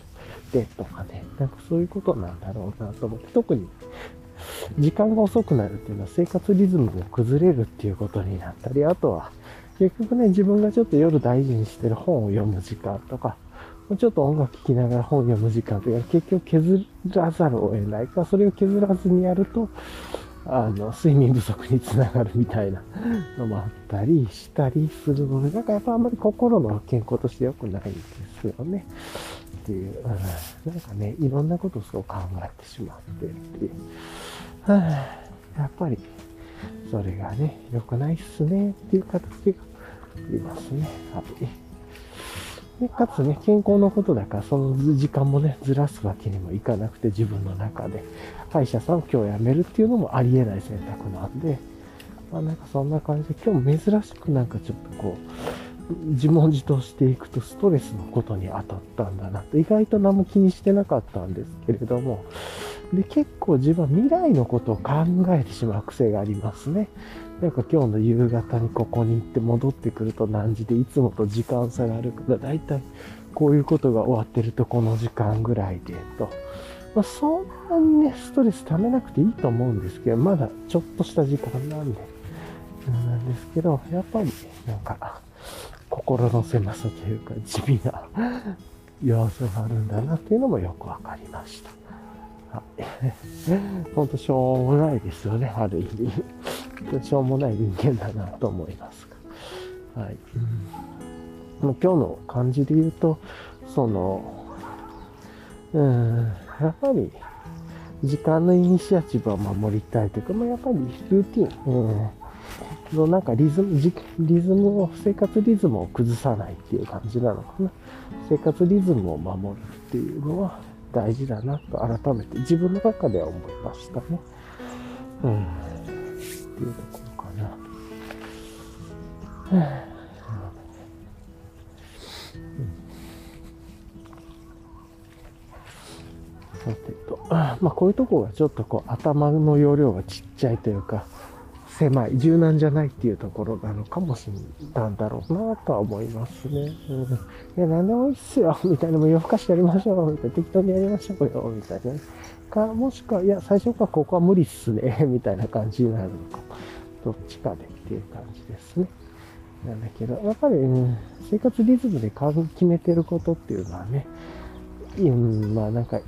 てとかね、なんかそういうことなんだろうなと思って、特に時間が遅くなるっていうのは生活リズムが崩れるっていうことになったり、あとは結局ね、自分がちょっと夜大事にしてる本を読む時間とか、ちょっと音楽聴きながら本を読む時間とか、結局削らざるを得ないか、それを削らずにやると、あの、睡眠不足につながるみたいなのもあったりしたりするので、だかやっぱあんまり心の健康として良くないんですよね。っていう、うん、なんかね、いろんなことをそう考えてしまってっていう。はあ、やっぱり、それがね、良くないっすねっていう形がありますね。はい。で、かつね、健康のことだから、その時間もね、ずらすわけにもいかなくて、自分の中で、歯医者さんを今日辞めるっていうのもありえない選択なんで、まあなんかそんな感じで、今日珍しくなんかちょっとこう、自問自答していくとストレスのことに当たったんだなと、意外と何も気にしてなかったんですけれども、で、結構自分は未来のことを考えてしまう癖がありますね。なんか今日の夕方にここに行って戻ってくると何時でいつもと時間差があるから、だいたいこういうことが終わってるとこの時間ぐらいでと。まあ、そんなにね、ストレス溜めなくていいと思うんですけど、まだちょっとした時間なんで、なんですけど、やっぱりなんか、心の狭さというか地味な要素があるんだなっていうのもよくわかりました。はい。ほんとしょうもないですよね、ある意味。しょうもない人間だなと思いますが。はい。うん、今日の感じで言うと、その、うん、やっぱり、時間のイニシアチブは守りたいというか、まあ、やっぱりルーティン、うん、のなんかリズム、リズムを、生活リズムを崩さないっていう感じなのかな。生活リズムを守るっていうのは大事だなと改めて自分の中では思いましたね。うんっていうところかな。さてと、まあこういうとこがちょっとこう頭の容量がちっちゃいというか、狭い、柔軟じゃないっていうところなのかもしれないんだろうなとは思いますね。うん、いや、なんでもいいっすよ、みたいな、もう夜更かしやりましょう、みたいな、適当にやりましょうよ、みたいな。か、もしくは、いや、最初からここは無理っすね、[LAUGHS] みたいな感じになるのか。どっちかでっていう感じですね。なんだけど、やっぱり、うん、生活リズムで決めてることっていうのはね、うん、まあなんか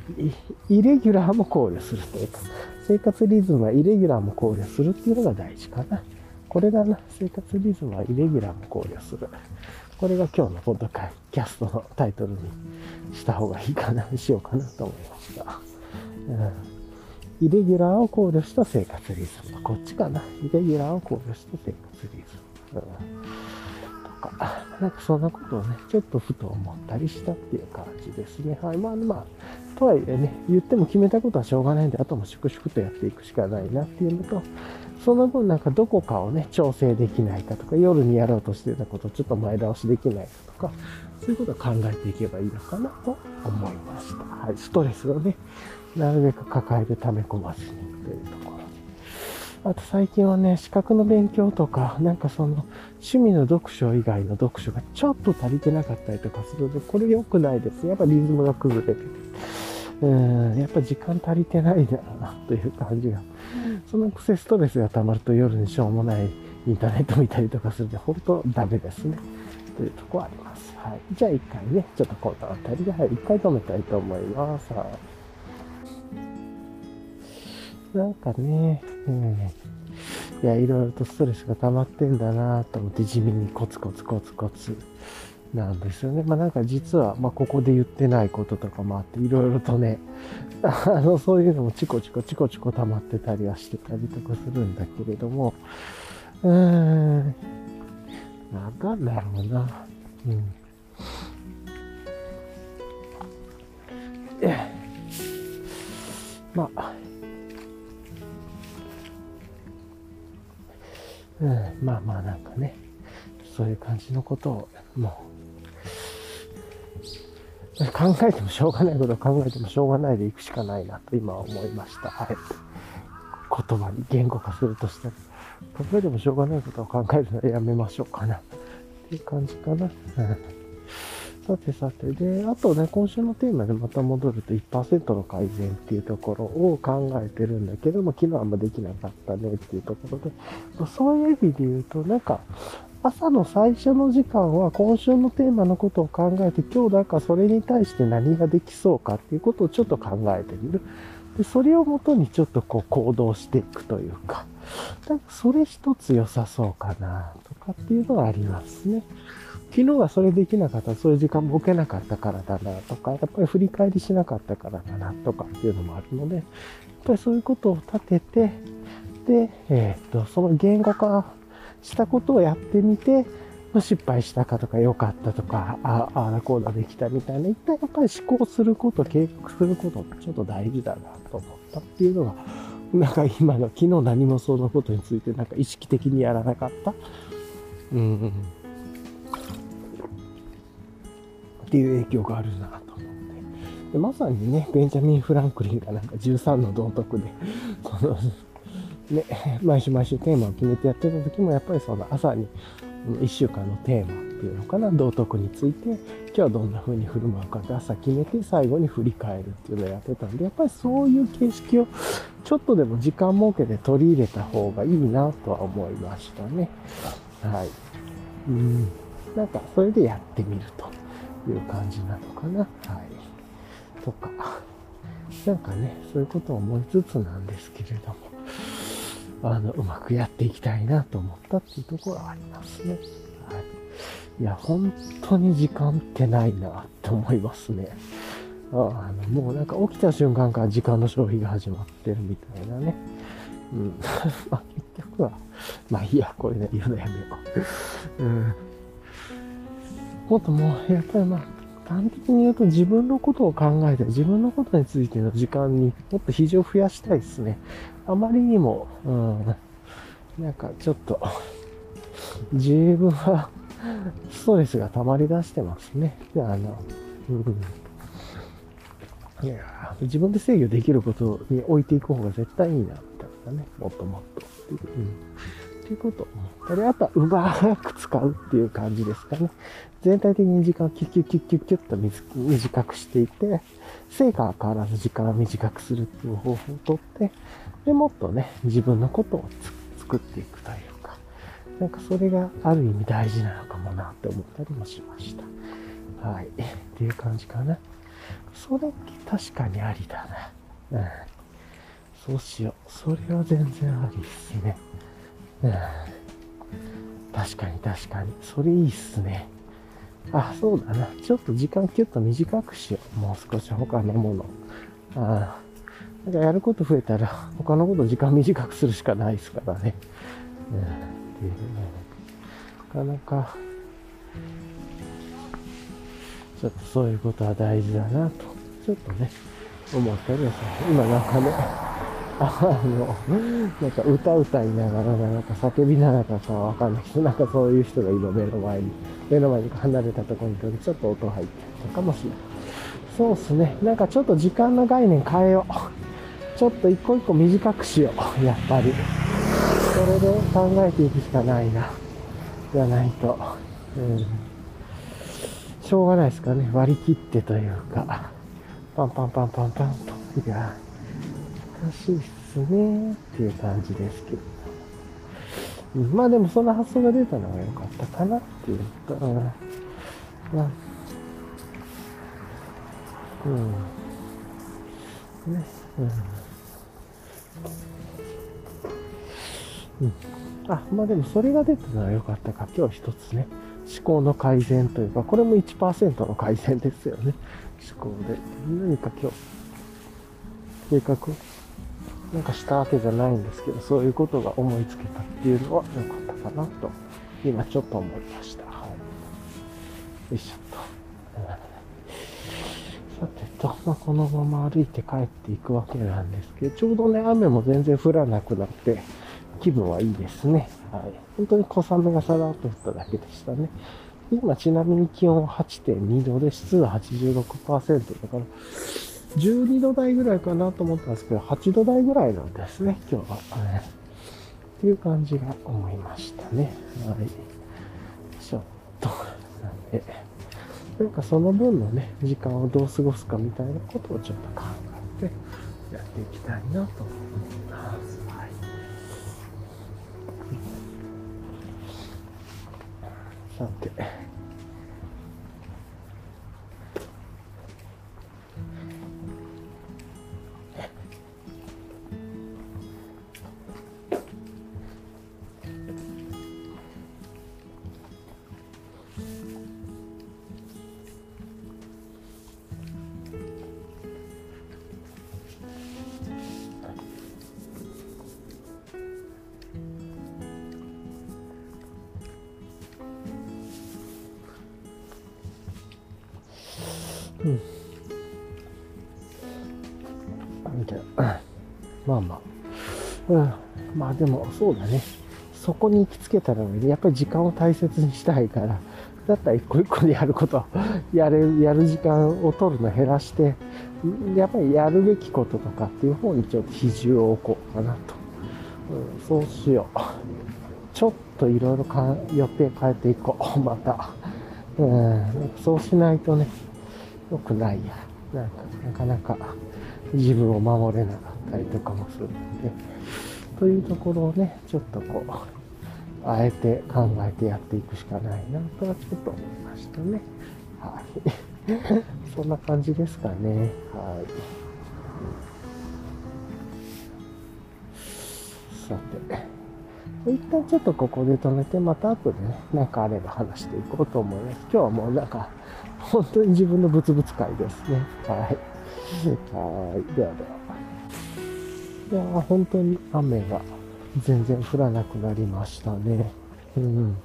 イ、レギュラーも考慮するというか、生活リズムはイレギュラーも考慮するっていうのが大事かな。これだな。生活リズムはイレギュラーも考慮する。これが今日のポッドキャストのタイトルにした方がいいかな、しようかなと思いました。うんイレギュラーを考慮した生活リズム。こっちかな。イレギュラーを考慮した生活リズム。うん、か、なんかそんなことをね、ちょっとふと思ったりしたっていう感じですね。はい。まあまあ、とはいえね、言っても決めたことはしょうがないんで、あとも粛々とやっていくしかないなっていうのと、その分なんかどこかをね、調整できないかとか、夜にやろうとしてたことをちょっと前倒しできないかとか、そういうことを考えていけばいいのかなと思いました。はい。ストレスをね、なるべく抱えて溜め込まずにというところ。あと最近はね、資格の勉強とか、なんかその趣味の読書以外の読書がちょっと足りてなかったりとかするので、これ良くないです。やっぱリズムが崩れてて。うん、やっぱ時間足りてないんだろうなという感じが。そのくせストレスが溜まると夜にしょうもないインターネット見たりとかするんで、本当ダメですね。というとこあります。はい。じゃあ一回ね、ちょっとこの辺りで、はい、一回止めたいと思います。はいなんかね、うん。いや、いろいろとストレスが溜まってんだなと思って地味にコツコツコツコツなんですよね。まあなんか実は、まあここで言ってないこととかもあって、いろいろとね、[LAUGHS] あの、そういうのもチコチコチコチコ溜まってたりはしてたりとかするんだけれども、うーん、なんだろうな。うん。まあ、うん、まあまあなんかね、そういう感じのことを、もう、考えてもしょうがないことを考えてもしょうがないでいくしかないなと今は思いました。はい。言葉に言語化するとしたら、考えてもしょうがないことを考えるのはやめましょうかな。っていう感じかな。さてさて、で、あとね、今週のテーマでまた戻ると1%の改善っていうところを考えてるんだけども、昨日あんまできなかったねっていうところで、そういう意味で言うと、なんか、朝の最初の時間は今週のテーマのことを考えて、今日なんかそれに対して何ができそうかっていうことをちょっと考えてみる。で、それをもとにちょっとこう行動していくというか、なんかそれ一つ良さそうかなとかっていうのはありますね。昨日はそれできなかった、そういう時間も置けなかったからだなとか、やっぱり振り返りしなかったからだなとかっていうのもあるので、やっぱりそういうことを立てて、で、えっ、と、その言語化したことをやってみて、失敗したかとか良かったとか、ああ、あこうだできたみたいな、一旦やっぱり思考すること、計画することってちょっと大事だなと思ったっていうのが、なんか今の昨日何もそのことについてなんか意識的にやらなかった。うん。っていう影響があるなと思って。でまさにね、ベンジャミン・フランクリンがなんか13の道徳で、[LAUGHS] その、ね、毎週毎週テーマを決めてやってた時もやっぱりその朝に1週間のテーマっていうのかな、道徳について、今日はどんな風に振る舞うかって朝決めて最後に振り返るっていうのをやってたんで、やっぱりそういう形式をちょっとでも時間設けて取り入れた方がいいなとは思いましたね。はい。うん。なんか、それでやってみるという感じなのかな。はい。とか。なんかね、そういうことを思いつつなんですけれども。あの、うまくやっていきたいなと思ったっていうところはありますね。はい。いや、本当に時間ってないなって思いますね。あの、もうなんか起きた瞬間から時間の消費が始まってるみたいなね。うん。[LAUGHS] まあ結局は、まあいいや、これね、言うのやめよう。うん。もっともう、やっぱりまあ、端的に言うと自分のことを考えて、自分のことについての時間にもっと比重を増やしたいですね。あまりにも、うん、なんかちょっと、自分は、ストレスが溜まり出してますね。あの、うん。いや自分で制御できることに置いていく方が絶対いいな、みたいなね。もっともっと。うん。っていうことを思ったり、あとはうまく使うっていう感じですかね。全体的に時間をキュッキュッキュッキュッキュッと短くしていて、成果は変わらず時間を短くするっていう方法をとって、で、もっとね、自分のことを作っていくというか、なんかそれがある意味大事なのかもなって思ったりもしました。はい。っていう感じかな。それって確かにありだな。うん。そうしよう。それは全然ありっすね。うん。確かに確かに。それいいっすね。あ、そうだな。ちょっと時間キュッと短くしよう。もう少し他のもの。ああ。なんかやること増えたら、他のこと時間短くするしかないですからね。うん、っていうね。なかなか、ちょっとそういうことは大事だなと、ちょっとね、思ったりはする。今なんかね、あの、なんか歌歌いながら、なんか叫びながらかわかんないけど、なんかそういう人が今目の前に、目の前に離れたところに、ちょっと音入ってるかもしれない。そうっすね。なんかちょっと時間の概念変えよう。ちょっと一個一個短くしよう。やっぱり。それで考えていくしかないな。じゃないと。うん。しょうがないですかね。割り切ってというか。パンパンパンパンパンと。いや、しいっすね。っていう感じですけど。まあでもその発想が出たのが良かったかなっていうか。うん。まあ、うん。ね。うん。うん。あ、まあでもそれが出たのは良かったか。今日一つね、思考の改善というか、これも1%の改善ですよね。思考で。何か今日、計画を、なんかしたわけじゃないんですけど、そういうことが思いつけたっていうのは良かったかなと、今ちょっと思いました。はい。よいしょっと。さてと、まあ、このまま歩いて帰っていくわけなんですけど、ちょうどね、雨も全然降らなくなって、気分はいいですね。はい。本当に小雨がさらっと降っただけでしたね。今ちなみに気温8.2度で湿度86%だから、12度台ぐらいかなと思ったんですけど、8度台ぐらいなんですね、今日は。っていう感じが思いましたね。はい。ちょっと、なんで、なんかその分のね、時間をどう過ごすかみたいなことをちょっと考えてやっていきたいなと思います。はい。さて。うん。みたいな。まあまあ。うん。まあでも、そうだね。そこに行きつけたら、やっぱり時間を大切にしたいから、だったら一個一個でやること、やる、やる時間を取るの減らして、やっぱりやるべきこととかっていう方にちょっと比重を置こうかなと。うん、そうしよう。ちょっといろいろ予定変えていこう。また。うん、そうしないとね、良くないや。なんか、なかなか自分を守れなかったりとかもするので、というところをね、ちょっとこう、あえて考えてやっていくしかないなとはちょっと思いましたね。はい。[LAUGHS] そんな感じですかね。はい。さて。一旦ちょっとここで止めて、また後でね、なんかあれば話していこうと思います。今日はもうなんか、本当に自分のブツブツ会ですね。はい。はい。ではでは。いや本当に雨が全然降らなくなりましたね。うん。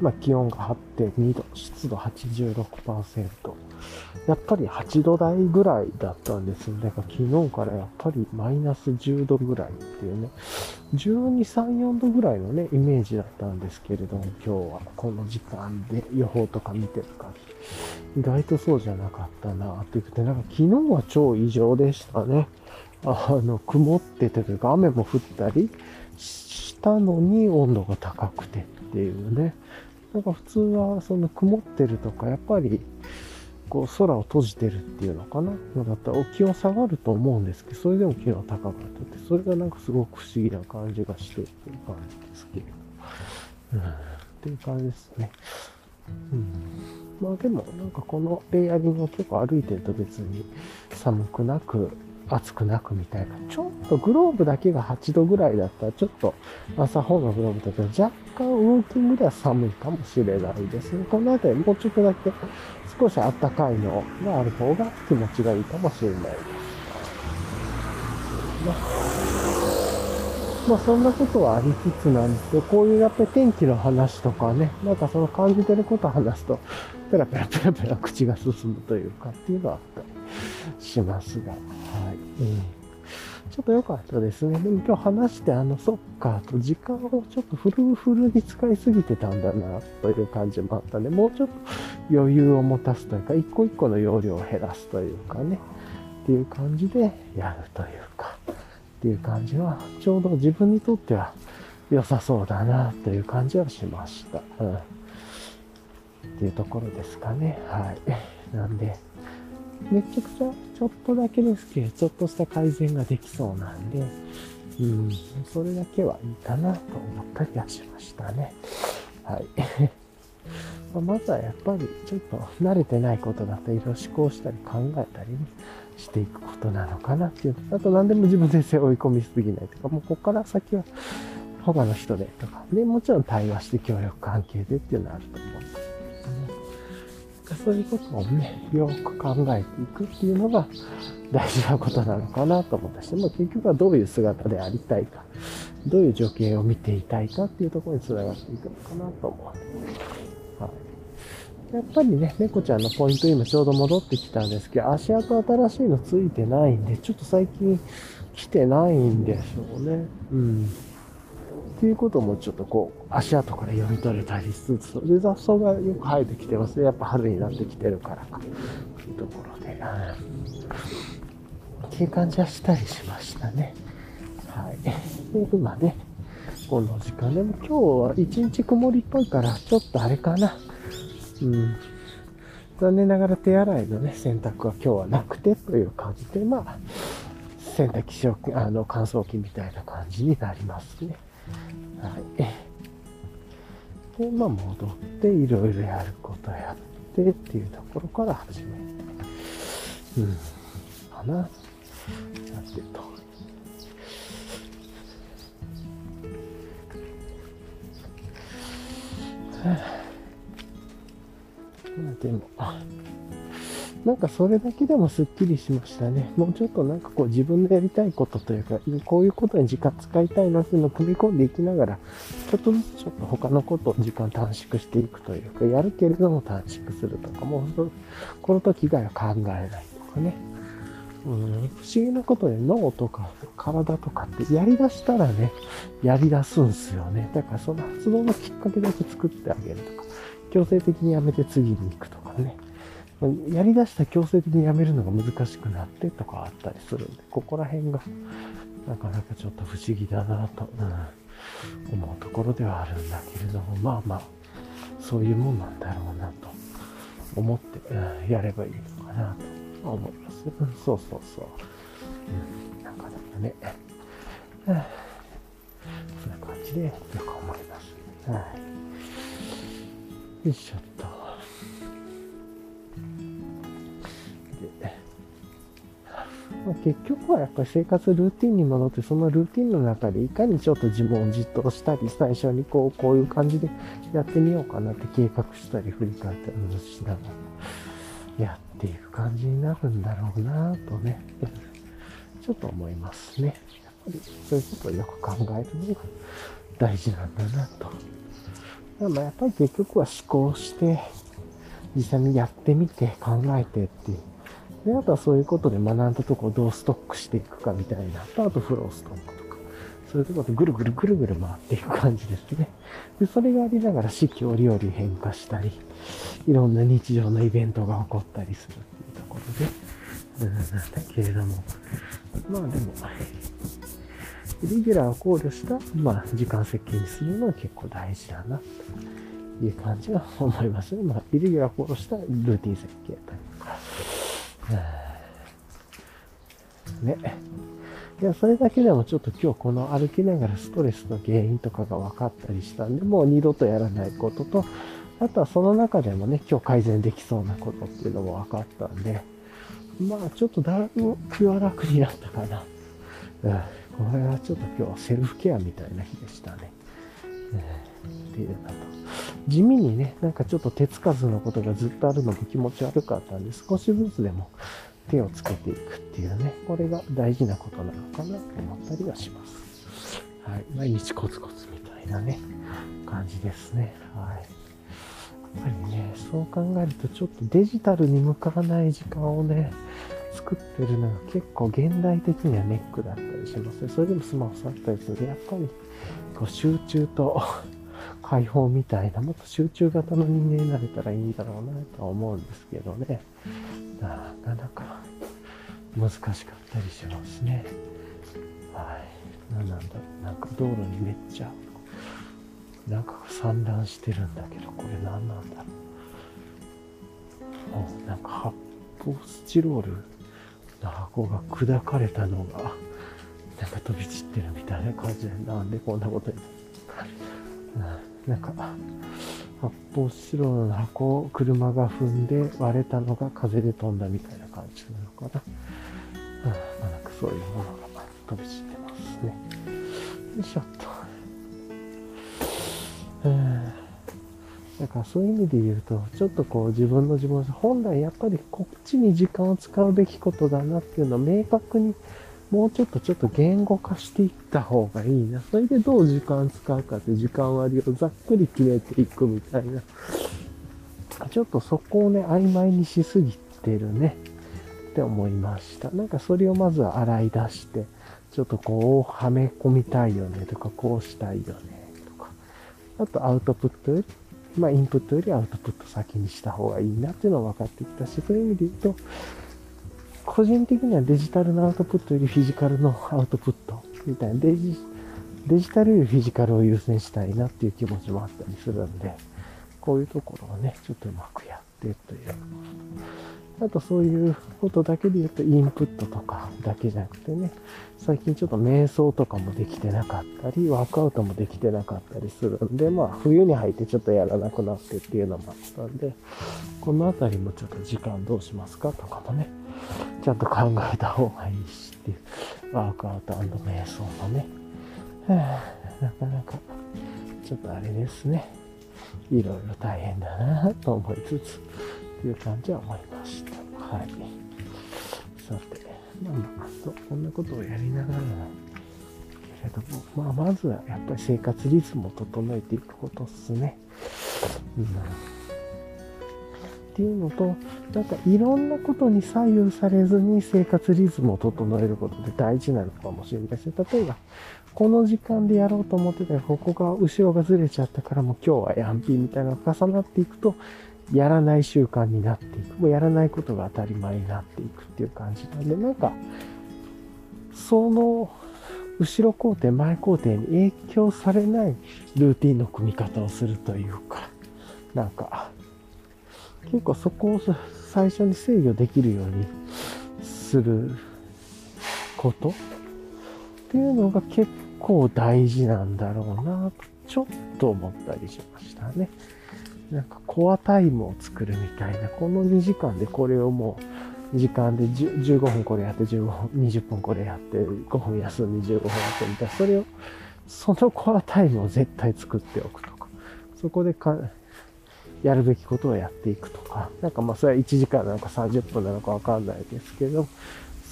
ま、気温が8.2度、湿度86%。やっぱり8度台ぐらいだったんですよね。昨日からやっぱりマイナス10度ぐらいっていうね。12、3、4度ぐらいのね、イメージだったんですけれども、今日はこの時間で予報とか見てるか意外とそうじゃなかったなって言って、なんか昨日は超異常でしたね。あの、曇っててというか雨も降ったりしたのに温度が高くてっていうね。なんか普通はその曇ってるとか、やっぱりこう空を閉じてるっていうのかなだったら気温下がると思うんですけど、それでも気温高かったって、それがなんかすごく不思議な感じがしてっていう感じですけど。うん、っていう感じですね。うん。まあでもなんかこのレイヤリングを結構歩いてると別に寒くなく暑くなくみたいな。ちょっとグローブだけが8度ぐらいだったら、ちょっと朝方のグローブだけど、若干ウォーキングでは寒いかもしれないですね。この辺りもうちょっとだけ少し暖かいのがある方が気持ちがいいかもしれないです。まあまあそんなことはありつつなんですけど、こういうやっぱり天気の話とかね、なんかその感じてることを話すと、ペラペラペラペラ口が進むというかっていうのはあったりしますが、はい。うんちょっと良かったですね。でも今日話して、あの、そっか、と時間をちょっとフルフルに使いすぎてたんだな、という感じもあったんで、もうちょっと余裕を持たすというか、一個一個の容量を減らすというかね、っていう感じでやるというか、っていう感じは、ちょうど自分にとっては良さそうだな、という感じはしました。うん。っていうところですかね。はい。なんで、めちゃくちゃちょっとだけですけど、ちょっとした改善ができそうなんで、うん、それだけはいいかなと思ったりはしましたね。はい。[LAUGHS] まずはやっぱりちょっと慣れてないことだといろいろ思考したり考えたりね、していくことなのかなっていう。あと何でも自分で背負い込みすぎないとか、もうここから先は他の人でとか、で、もちろん対話して協力関係でっていうのはあると思うんですけどねそういうことをね、よく考えていくっていうのが大事なことなのかなと思ったし、まあ、結局はどういう姿でありたいか、どういう情景を見ていたいかっていうところにつながっていくのかなと思う。はい。やっぱりね、猫ちゃんのポイント今ちょうど戻ってきたんですけど、足跡新しいのついてないんで、ちょっと最近来てないんでしょうね。うん。っていうこともちょっとこう、足跡から読み取れたりしつつ、で、雑草がよく生えてきてますね。やっぱ春になってきてるからか。というところで、っていう感じはしたりしましたね。はい。で、今ね、この時間でも今日は一日曇りっぽいから、ちょっとあれかな。うん。残念ながら手洗いのね、洗濯は今日はなくてという感じで、まあ、洗濯機、あの、乾燥機みたいな感じになりますね。はい。で、まあ、戻って、いろいろやることやってっていうところから始める。うん。かな。やってと。はあでも、なんかそれだけでもすっきりしましたね。もうちょっとなんかこう自分のやりたいことというか、こういうことに時間使いたいなっていうのを組み込んでいきながら、ちょっとずつちょっと他のことを時間短縮していくというか、やるけれども短縮するとか、もうこの時以外は考えないとかね。うん、不思議なことで脳とか体とかってやり出したらね、やり出すんすよね。だからその発動のきっかけだけ作ってあげるとか。強制的にやめて次に行くとかね。やりだした強制的にやめるのが難しくなってとかあったりするんで、ここら辺がなかなかちょっと不思議だなと、うん、思うところではあるんだけれども、まあまあ、そういうもんなんだろうなと思って、うん、やればいいのかなと思います。うん、そうそうそう。うん、なかなかね、うん、そういう感じで、よく思います。はいよいしょっと。で、まあ、結局はやっぱり生活ルーティンに戻って、そのルーティンの中でいかにちょっと自問自答したり、最初にこう、こういう感じでやってみようかなって計画したり、振り返ったりしながら、やっていく感じになるんだろうなとね、ちょっと思いますね。やっぱりそういうことをよく考えるのが大事なんだなと。まあやっぱり結局は思考して、実際にやってみて考えてっていう。で、あとはそういうことで学んだとこをどうストックしていくかみたいな。と、あとフローストックとか。そういうとこでぐるぐるぐるぐる回っていく感じですね。で、それがありながら四季折々変化したり、いろんな日常のイベントが起こったりするっていうところで、うん、なんだけれども。まあでも、イレギュラーを考慮した、まあ、時間設計にするのは結構大事だな、という感じは思いますね。まあ、イレギュラーを考慮したルーティン設計というか。ね。いや、それだけでもちょっと今日この歩きながらストレスの原因とかが分かったりしたんで、もう二度とやらないことと、あとはその中でもね、今日改善できそうなことっていうのも分かったんで、まあちょっとだいぶ気は楽になったかな。うんこれはちょっと今日はセルフケアみたいな日でしたね。えー、っていうのと、地味にね、なんかちょっと手つかずのことがずっとあるのも気持ち悪かったんで、少しずつでも手をつけていくっていうね、これが大事なことなのかなと思ったりはします。はい。毎日コツコツみたいなね、感じですね。はい。やっぱりね、そう考えるとちょっとデジタルに向かわない時間をね、作ってるのが結構現代的にはネックだったりしますね。それでもスマホ触ったりすると、やっぱりこう集中と [LAUGHS] 解放みたいな、もっと集中型の人間になれたらいいだろうなとは思うんですけどね。なかなか難しかったりしますね。はい。何なんだろう。なんか道路にめっちゃ、なんか散乱してるんだけど、これ何なんだろう。なんか発泡スチロールの箱が砕かれたのが、なんか飛び散ってるみたいな感じで、なんでこんなことに、うん、なんか、発泡スチロールの箱を車が踏んで割れたのが風で飛んだみたいな感じなのかな。うん、なんかそういうものが飛び散ってますね。よいしょっと。うんだからそういう意味で言うと、ちょっとこう自分の自分、本来やっぱりこっちに時間を使うべきことだなっていうのを明確にもうちょっとちょっと言語化していった方がいいな。それでどう時間使うかって時間割をざっくり決めていくみたいな。ちょっとそこをね、曖昧にしすぎてるねって思いました。なんかそれをまずは洗い出して、ちょっとこうはめ込みたいよねとか、こうしたいよねとか。あとアウトプットよりまあ、インプットよりアウトプット先にした方がいいなっていうのは分かってきたし、そういう意味で言うと、個人的にはデジタルのアウトプットよりフィジカルのアウトプットみたいな、デジデジタルよりフィジカルを優先したいなっていう気持ちもあったりするんで、こういうところをね、ちょっとうまくやっってという。あとそういうことだけで言うとインプットとかだけじゃなくてね、最近ちょっと瞑想とかもできてなかったり、ワークアウトもできてなかったりするんで、まあ冬に入ってちょっとやらなくなってっていうのもあったんで、このあたりもちょっと時間どうしますかとかもね、ちゃんと考えた方がいいしっていう、ワークアウト瞑想もね、はあ、なかなかちょっとあれですね、いろいろ大変だなと思いつつ、いう感じは思いました。はい。さて、まあまあ、と、こんなことをやりながらけれども、まあ、まずはやっぱり生活リズムを整えていくことっすね。うん。っていうのと、なんかいろんなことに左右されずに生活リズムを整えることって大事なのかもしれないですね。例えば、この時間でやろうと思ってたら、ここが後ろがずれちゃったからもう今日はヤンピーみたいなのが重なっていくと、やらない習慣になっていく。もうやらないことが当たり前になっていくっていう感じなんで、なんか、その、後ろ工程、前工程に影響されないルーティンの組み方をするというか、なんか、結構そこを最初に制御できるようにすることっていうのが結構大事なんだろうなと、ちょっと思ったりしましたね。なんかコアタイムを作るみたいな、この2時間でこれをもう、時間で15分これやって15分、20分これやって5分休んで15分やってみたいな、それを、そのコアタイムを絶対作っておくとか、そこでか、やるべきことをやっていくとか、なんかまあそれは1時間なのか30分なのかわかんないですけど、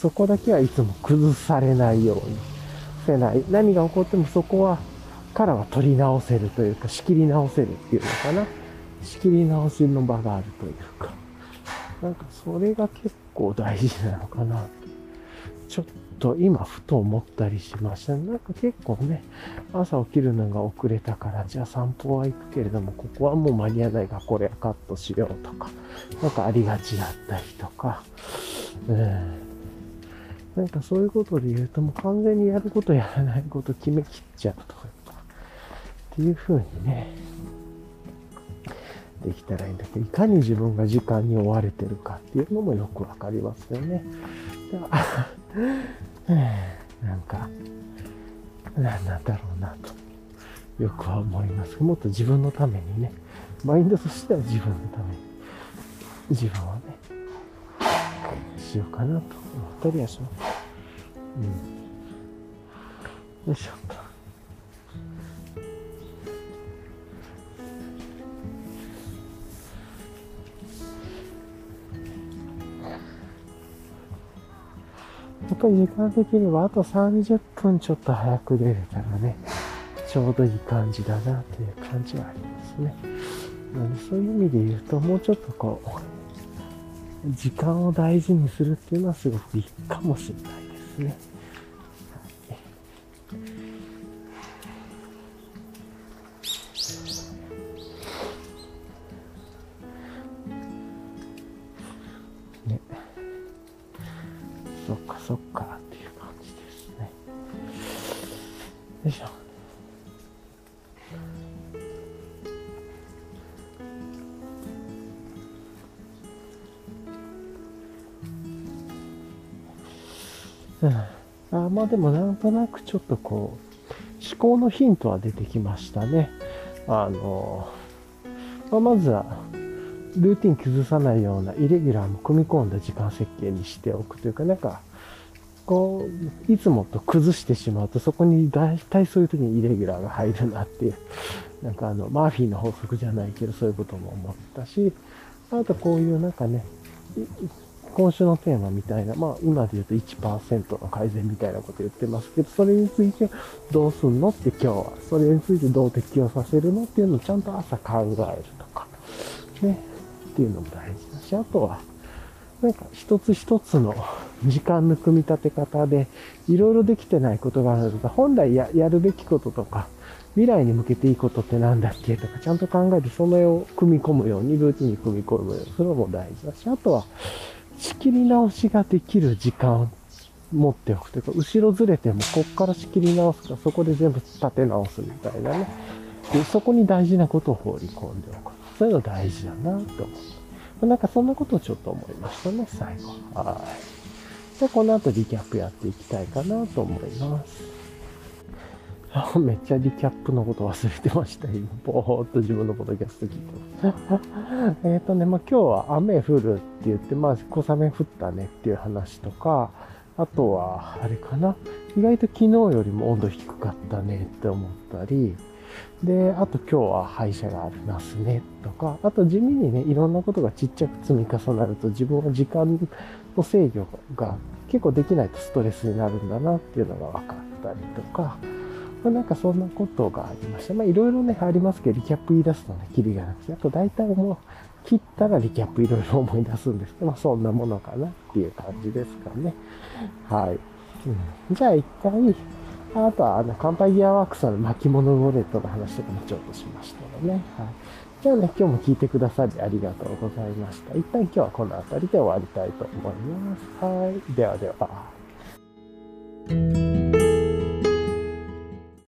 そこだけはいつも崩されないようにせない。何が起こってもそこは、からは取り直せるというか、仕切り直せるっていうのかな。仕切り直しの場があるというか、なんかそれが結構大事なのかなと、ちょっと今ふと思ったりしました。なんか結構ね、朝起きるのが遅れたから、じゃあ散歩は行くけれども、ここはもう間に合わないからこれはカットしようとか、なんかありがちだったりとか、うん。なんかそういうことで言うともう完全にやることやらないこと決めきっちゃうとか、っていう風にね、できたらいいんだけど、いかに自分が時間に追われてるかっていうのもよくわかりますよね。なんか、何なんだろうなと、よくは思います。もっと自分のためにね、マインドとしては自分のために、自分をね、しようかなと思ったりはします。うん。よいしょ。やっぱり時間的にはあと30分ちょっと早く出れたらね、ちょうどいい感じだなという感じはありますね。なのでそういう意味で言うと、もうちょっとこう、時間を大事にするっていうのはすごくいいかもしれないですね。そっかそっかっていう感じですね。よいしょ。うん、あまあでもなんとなくちょっとこう思考のヒントは出てきましたね。あの、まあ、まずはルーティン崩さないようなイレギュラーも組み込んだ時間設計にしておくというか、なんか、こう、いつもと崩してしまうと、そこに大体そういう時にイレギュラーが入るなっていう、なんかあの、マーフィーの法則じゃないけど、そういうことも思ったし、あとこういうなんかね、今週のテーマみたいな、まあ今で言うと1%の改善みたいなこと言ってますけど、それについてどうすんのって今日は、それについてどう適用させるのっていうのをちゃんと朝考えるとか、ね、っていうのも大事だし、あとは、なんか一つ一つの時間の組み立て方で、いろいろできてないことがあるのか、本来やるべきこととか、未来に向けていいことって何だっけとか、ちゃんと考えてその絵を組み込むように、ルーティンに組み込むようにするのも大事だし、あとは、仕切り直しができる時間を持っておくというか、後ろずれてもこっから仕切り直すか、そこで全部立て直すみたいなね。で、そこに大事なことを放り込んでおく。そういうの大事だなと思う。なんかそんなことをちょっと思いましたね、最後。はい。じゃあこの後リキャップやっていきたいかなと思います。めっちゃリキャップのこと忘れてました。今、ぼーっと自分のポッドキャスト聞いてます。えっとね、まあ、今日は雨降るって言って、まあ、小雨降ったねっていう話とか、あとは、あれかな。意外と昨日よりも温度低かったねって思ったり、で、あと今日は歯医者がありますねとか、あと地味にね、いろんなことがちっちゃく積み重なると自分は時間の制御が結構できないとストレスになるんだなっていうのが分かったりとか、まあ、なんかそんなことがありました。まあいろいろね、ありますけど、リキャップ言い出すとね、キリがなくて、あと大体もう切ったらリキャップいろいろ思い出すんですけど、まあそんなものかなっていう感じですかね。はい。うん、じゃあ一回、あとは、あの、乾杯ギアワークスの巻物ウォレットの話とかもちょっとしましたのでね。はい。じゃあね、今日も聞いてくださりありがとうございました。一旦今日はこの辺りで終わりたいと思います。はい。ではでは。